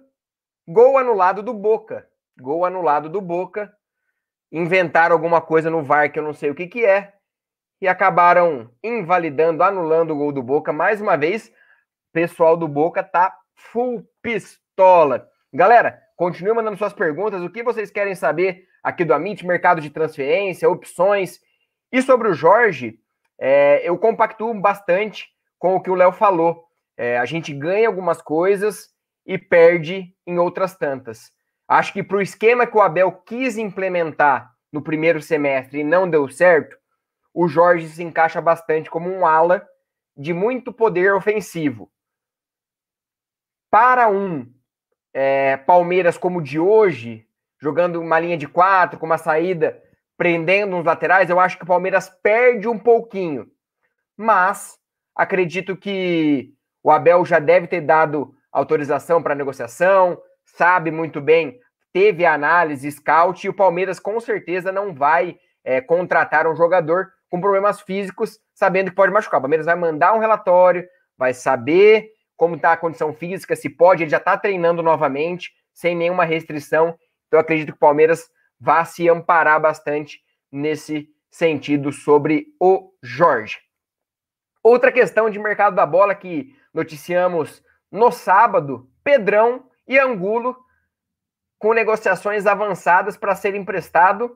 gol anulado do Boca. Gol anulado do Boca. Inventaram alguma coisa no VAR que eu não sei o que, que é e acabaram invalidando, anulando o gol do Boca. Mais uma vez, pessoal do Boca tá full pistola. Galera, continue mandando suas perguntas. O que vocês querem saber aqui do Amit, mercado de transferência, opções. E sobre o Jorge, é, eu compactuo bastante com o que o Léo falou. É, a gente ganha algumas coisas e perde em outras tantas. Acho que para o esquema que o Abel quis implementar no primeiro semestre e não deu certo, o Jorge se encaixa bastante como um ala de muito poder ofensivo. Para um é, Palmeiras como de hoje, jogando uma linha de quatro, com uma saída prendendo os laterais, eu acho que o Palmeiras perde um pouquinho. Mas acredito que o Abel já deve ter dado autorização para negociação, sabe muito bem, teve análise, scout, e o Palmeiras com certeza não vai é, contratar um jogador com problemas físicos, sabendo que pode machucar. O Palmeiras vai mandar um relatório, vai saber como está a condição física, se pode, ele já está treinando novamente, sem nenhuma restrição. Então, acredito que o Palmeiras vá se amparar bastante nesse sentido sobre o Jorge. Outra questão de mercado da bola que noticiamos no sábado: Pedrão e Angulo com negociações avançadas para ser emprestado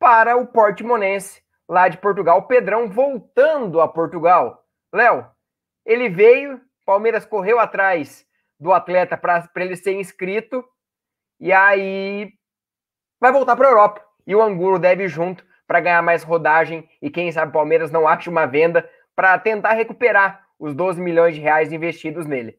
para o Portimonense lá de Portugal. Pedrão voltando a Portugal. Léo, ele veio, Palmeiras correu atrás do atleta para ele ser inscrito e aí vai voltar para a Europa. E o Angulo deve ir junto para ganhar mais rodagem e quem sabe o Palmeiras não acha uma venda para tentar recuperar os 12 milhões de reais investidos nele.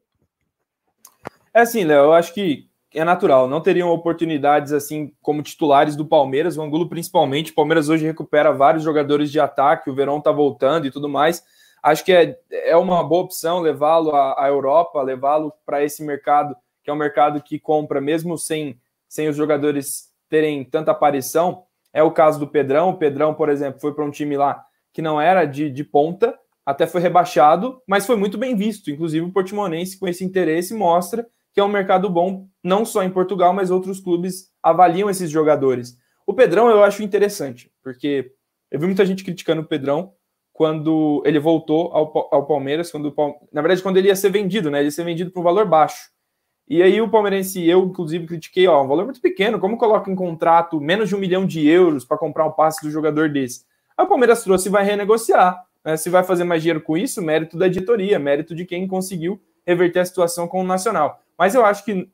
É assim, Léo, eu acho que é natural. Não teriam oportunidades assim como titulares do Palmeiras, o Angulo principalmente. O Palmeiras hoje recupera vários jogadores de ataque, o Verão tá voltando e tudo mais. Acho que é, é uma boa opção levá-lo à, à Europa, levá-lo para esse mercado, que é um mercado que compra, mesmo sem, sem os jogadores terem tanta aparição. É o caso do Pedrão. O Pedrão, por exemplo, foi para um time lá que não era de, de ponta, até foi rebaixado, mas foi muito bem visto. Inclusive, o Portimonense, com esse interesse, mostra que é um mercado bom, não só em Portugal, mas outros clubes avaliam esses jogadores. O Pedrão eu acho interessante, porque eu vi muita gente criticando o Pedrão quando ele voltou ao, ao Palmeiras, quando na verdade quando ele ia ser vendido, né? Ele ia ser vendido por um valor baixo. E aí o palmeirense, eu inclusive critiquei, ó, um valor muito pequeno, como coloca em contrato menos de um milhão de euros para comprar um passe do jogador desse? Aí o Palmeiras trouxe e vai renegociar. Né? Se vai fazer mais dinheiro com isso, mérito da editoria, mérito de quem conseguiu reverter a situação com o Nacional. Mas eu acho que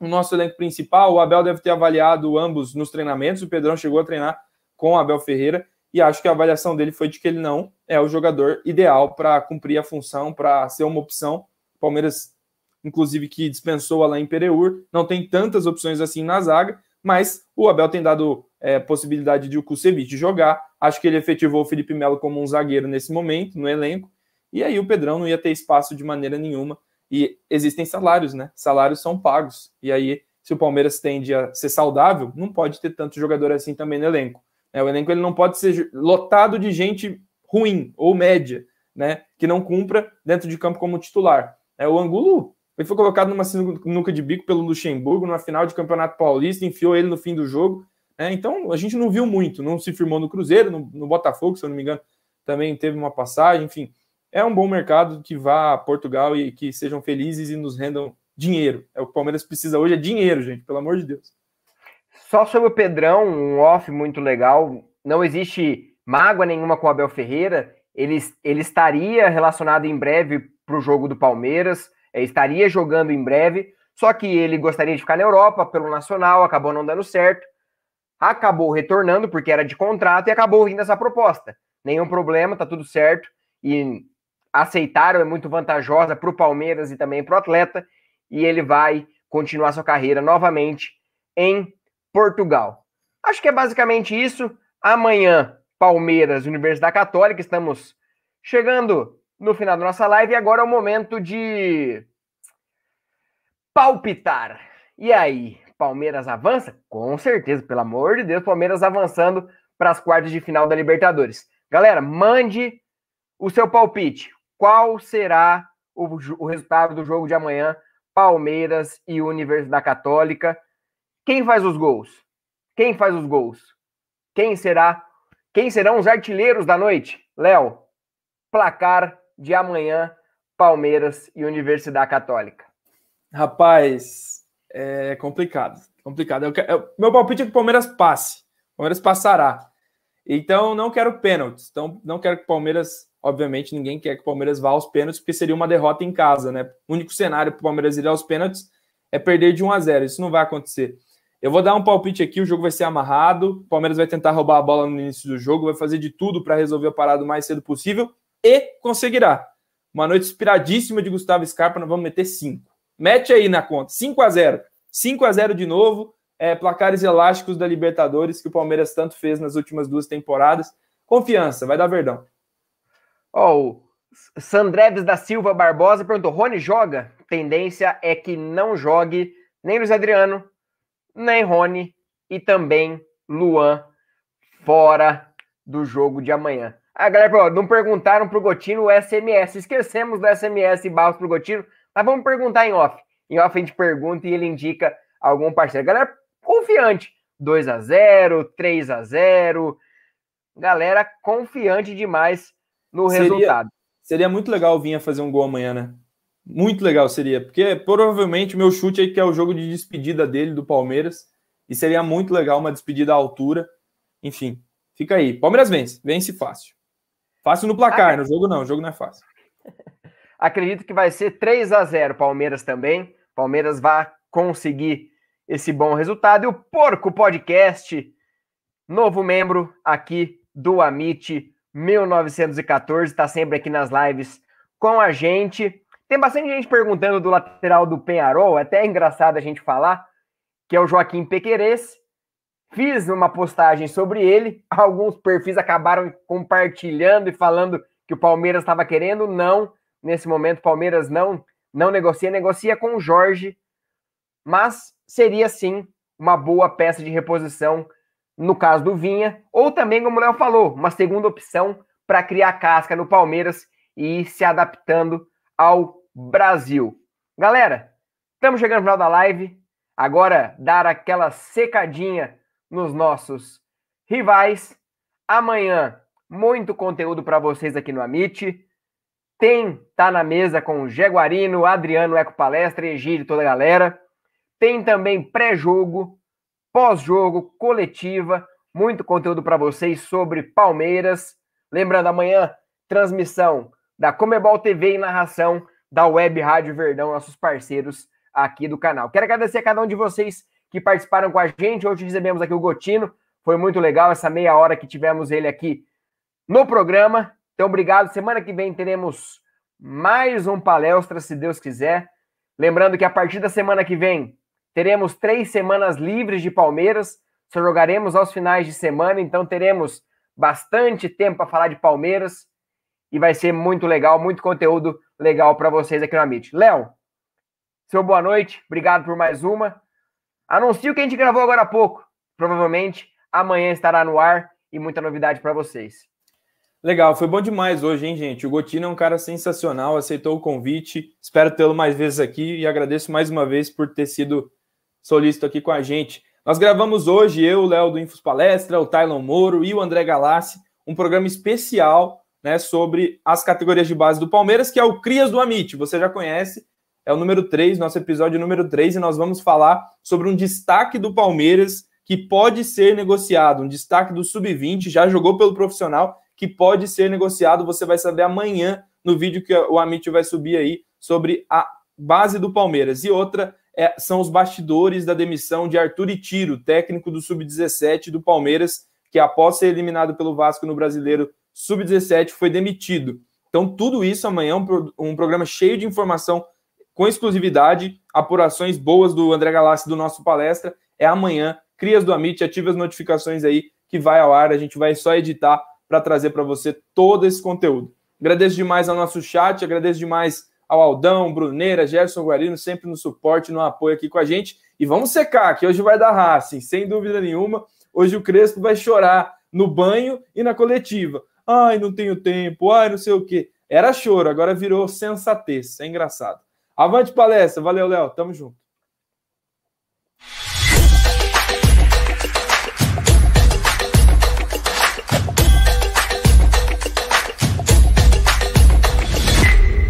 o nosso elenco principal, o Abel deve ter avaliado ambos nos treinamentos. O Pedrão chegou a treinar com o Abel Ferreira e acho que a avaliação dele foi de que ele não é o jogador ideal para cumprir a função, para ser uma opção. O Palmeiras, inclusive, que dispensou lá em Pereur, não tem tantas opções assim na zaga, mas o Abel tem dado é, possibilidade de o Kusevich jogar. Acho que ele efetivou o Felipe Melo como um zagueiro nesse momento, no elenco, e aí o Pedrão não ia ter espaço de maneira nenhuma e existem salários, né? Salários são pagos. E aí, se o Palmeiras tende a ser saudável, não pode ter tanto jogador assim também no elenco. É, o elenco ele não pode ser lotado de gente ruim ou média, né? Que não cumpra dentro de campo como titular. É, o Angulo ele foi colocado numa sinuca de bico pelo Luxemburgo numa final de campeonato paulista, enfiou ele no fim do jogo. Né? Então a gente não viu muito, não se firmou no Cruzeiro, no, no Botafogo, se eu não me engano, também teve uma passagem, enfim é um bom mercado que vá a Portugal e que sejam felizes e nos rendam dinheiro. É o que o Palmeiras precisa hoje, é dinheiro, gente, pelo amor de Deus. Só sobre o Pedrão, um off muito legal. Não existe mágoa nenhuma com o Abel Ferreira. Ele, ele estaria relacionado em breve para o jogo do Palmeiras, é, estaria jogando em breve, só que ele gostaria de ficar na Europa pelo Nacional, acabou não dando certo, acabou retornando porque era de contrato e acabou vindo essa proposta. Nenhum problema, tá tudo certo. E aceitaram, é muito vantajosa para o Palmeiras e também para o atleta, e ele vai continuar sua carreira novamente em Portugal. Acho que é basicamente isso. Amanhã, Palmeiras, Universidade Católica, estamos chegando no final da nossa live e agora é o momento de palpitar. E aí, Palmeiras avança? Com certeza, pelo amor de Deus, Palmeiras avançando para as quartas de final da Libertadores. Galera, mande o seu palpite qual será o, o resultado do jogo de amanhã, Palmeiras e Universidade Católica. Quem faz os gols? Quem faz os gols? Quem será? Quem serão os artilheiros da noite? Léo, placar de amanhã, Palmeiras e Universidade Católica. Rapaz, é complicado. Complicado. Eu, eu, meu palpite é que o Palmeiras passe. O Palmeiras passará. Então, não quero pênaltis. Então, não quero que o Palmeiras obviamente ninguém quer que o Palmeiras vá aos pênaltis, porque seria uma derrota em casa, né? O único cenário para o Palmeiras ir aos pênaltis é perder de 1 a 0. Isso não vai acontecer. Eu vou dar um palpite aqui, o jogo vai ser amarrado, o Palmeiras vai tentar roubar a bola no início do jogo, vai fazer de tudo para resolver a parada o mais cedo possível e conseguirá. Uma noite inspiradíssima de Gustavo Scarpa, nós vamos meter 5. Mete aí na conta, 5 a 0 5 a 0 de novo, é, placares elásticos da Libertadores, que o Palmeiras tanto fez nas últimas duas temporadas. Confiança, vai dar verdão. Ó, oh, o Sandreves da Silva Barbosa perguntou: Rony joga? Tendência é que não jogue nem Luiz Adriano, nem Rony e também Luan fora do jogo de amanhã. A galera não perguntaram pro Gotino o SMS. Esquecemos do SMS e Barros pro Gotino, mas vamos perguntar em off. Em off a gente pergunta e ele indica algum parceiro. Galera confiante. 2 a 0 3 a 0 Galera confiante demais no seria, resultado. Seria muito legal o Vinha fazer um gol amanhã, né? Muito legal seria, porque provavelmente o meu chute aí que é o jogo de despedida dele do Palmeiras, e seria muito legal uma despedida à altura. Enfim, fica aí. Palmeiras vence, vence fácil. Fácil no placar, no jogo não, o jogo não é fácil. Acredito que vai ser 3 a 0 Palmeiras também. Palmeiras vai conseguir esse bom resultado. E o Porco Podcast, novo membro aqui do Amit 1914, está sempre aqui nas lives com a gente. Tem bastante gente perguntando do lateral do Penharol, até é engraçado a gente falar, que é o Joaquim Pequerez. Fiz uma postagem sobre ele, alguns perfis acabaram compartilhando e falando que o Palmeiras estava querendo. Não, nesse momento Palmeiras não não negocia, negocia com o Jorge, mas seria sim uma boa peça de reposição no caso do Vinha, ou também, como o Léo falou, uma segunda opção para criar casca no Palmeiras e ir se adaptando ao Brasil. Galera, estamos chegando no final da live. Agora, dar aquela secadinha nos nossos rivais. Amanhã, muito conteúdo para vocês aqui no Amit. Tem Tá na Mesa com o Jaguarino, Adriano, Eco Palestra, Egídio, toda a galera. Tem também pré-jogo, pós-jogo, coletiva. Muito conteúdo para vocês sobre Palmeiras. Lembrando, amanhã, transmissão da Comebol TV e narração da Web Rádio Verdão, nossos parceiros aqui do canal. Quero agradecer a cada um de vocês que participaram com a gente. Hoje recebemos aqui o Gotino. Foi muito legal essa meia hora que tivemos ele aqui no programa. Então, obrigado. Semana que vem teremos mais um palestra, se Deus quiser. Lembrando que a partir da semana que vem teremos três semanas livres de Palmeiras. Só jogaremos aos finais de semana, então teremos bastante tempo para falar de Palmeiras e vai ser muito legal, muito conteúdo legal para vocês aqui no Amit. Léo, seu boa noite, obrigado por mais uma. Anuncio que a gente gravou agora há pouco. Provavelmente amanhã estará no ar e muita novidade para vocês. Legal, foi bom demais hoje, hein, gente? O Gotino é um cara sensacional, aceitou o convite. Espero tê-lo mais vezes aqui e agradeço mais uma vez por ter sido solícito aqui com a gente. Nós gravamos hoje, eu, o Léo do Infos Palestra, o Tylon Moro e o André Galassi, um programa especial né, sobre as categorias de base do Palmeiras, que é o Crias do Amit. Você já conhece, é o número 3, nosso episódio número 3, e nós vamos falar sobre um destaque do Palmeiras que pode ser negociado, um destaque do Sub-20, já jogou pelo profissional, que pode ser negociado. Você vai saber amanhã no vídeo que o Amit vai subir aí sobre a base do Palmeiras. E outra é, são os bastidores da demissão de Arthur Itiro, técnico do Sub-17 do Palmeiras, que após ser eliminado pelo Vasco no Brasileiro Sub-17 foi demitido. Então, tudo isso amanhã, um, um programa cheio de informação com exclusividade, apurações boas do André Galassi do nosso palestra. É amanhã. Crias do Amit, ative as notificações aí que vai ao ar. A gente vai só editar para trazer para você todo esse conteúdo. Agradeço demais ao nosso chat, agradeço demais ao Aldão, Bruneira, Gerson Guarino, sempre no suporte, no apoio aqui com a gente. E vamos secar, que hoje vai dar Racing, sem dúvida nenhuma. Hoje o Crespo vai chorar no banho e na coletiva. Ai, não tenho tempo, ai, não sei o quê. Era choro, agora virou sensatez. É engraçado. Avante palestra. Valeu, Léo. Tamo junto.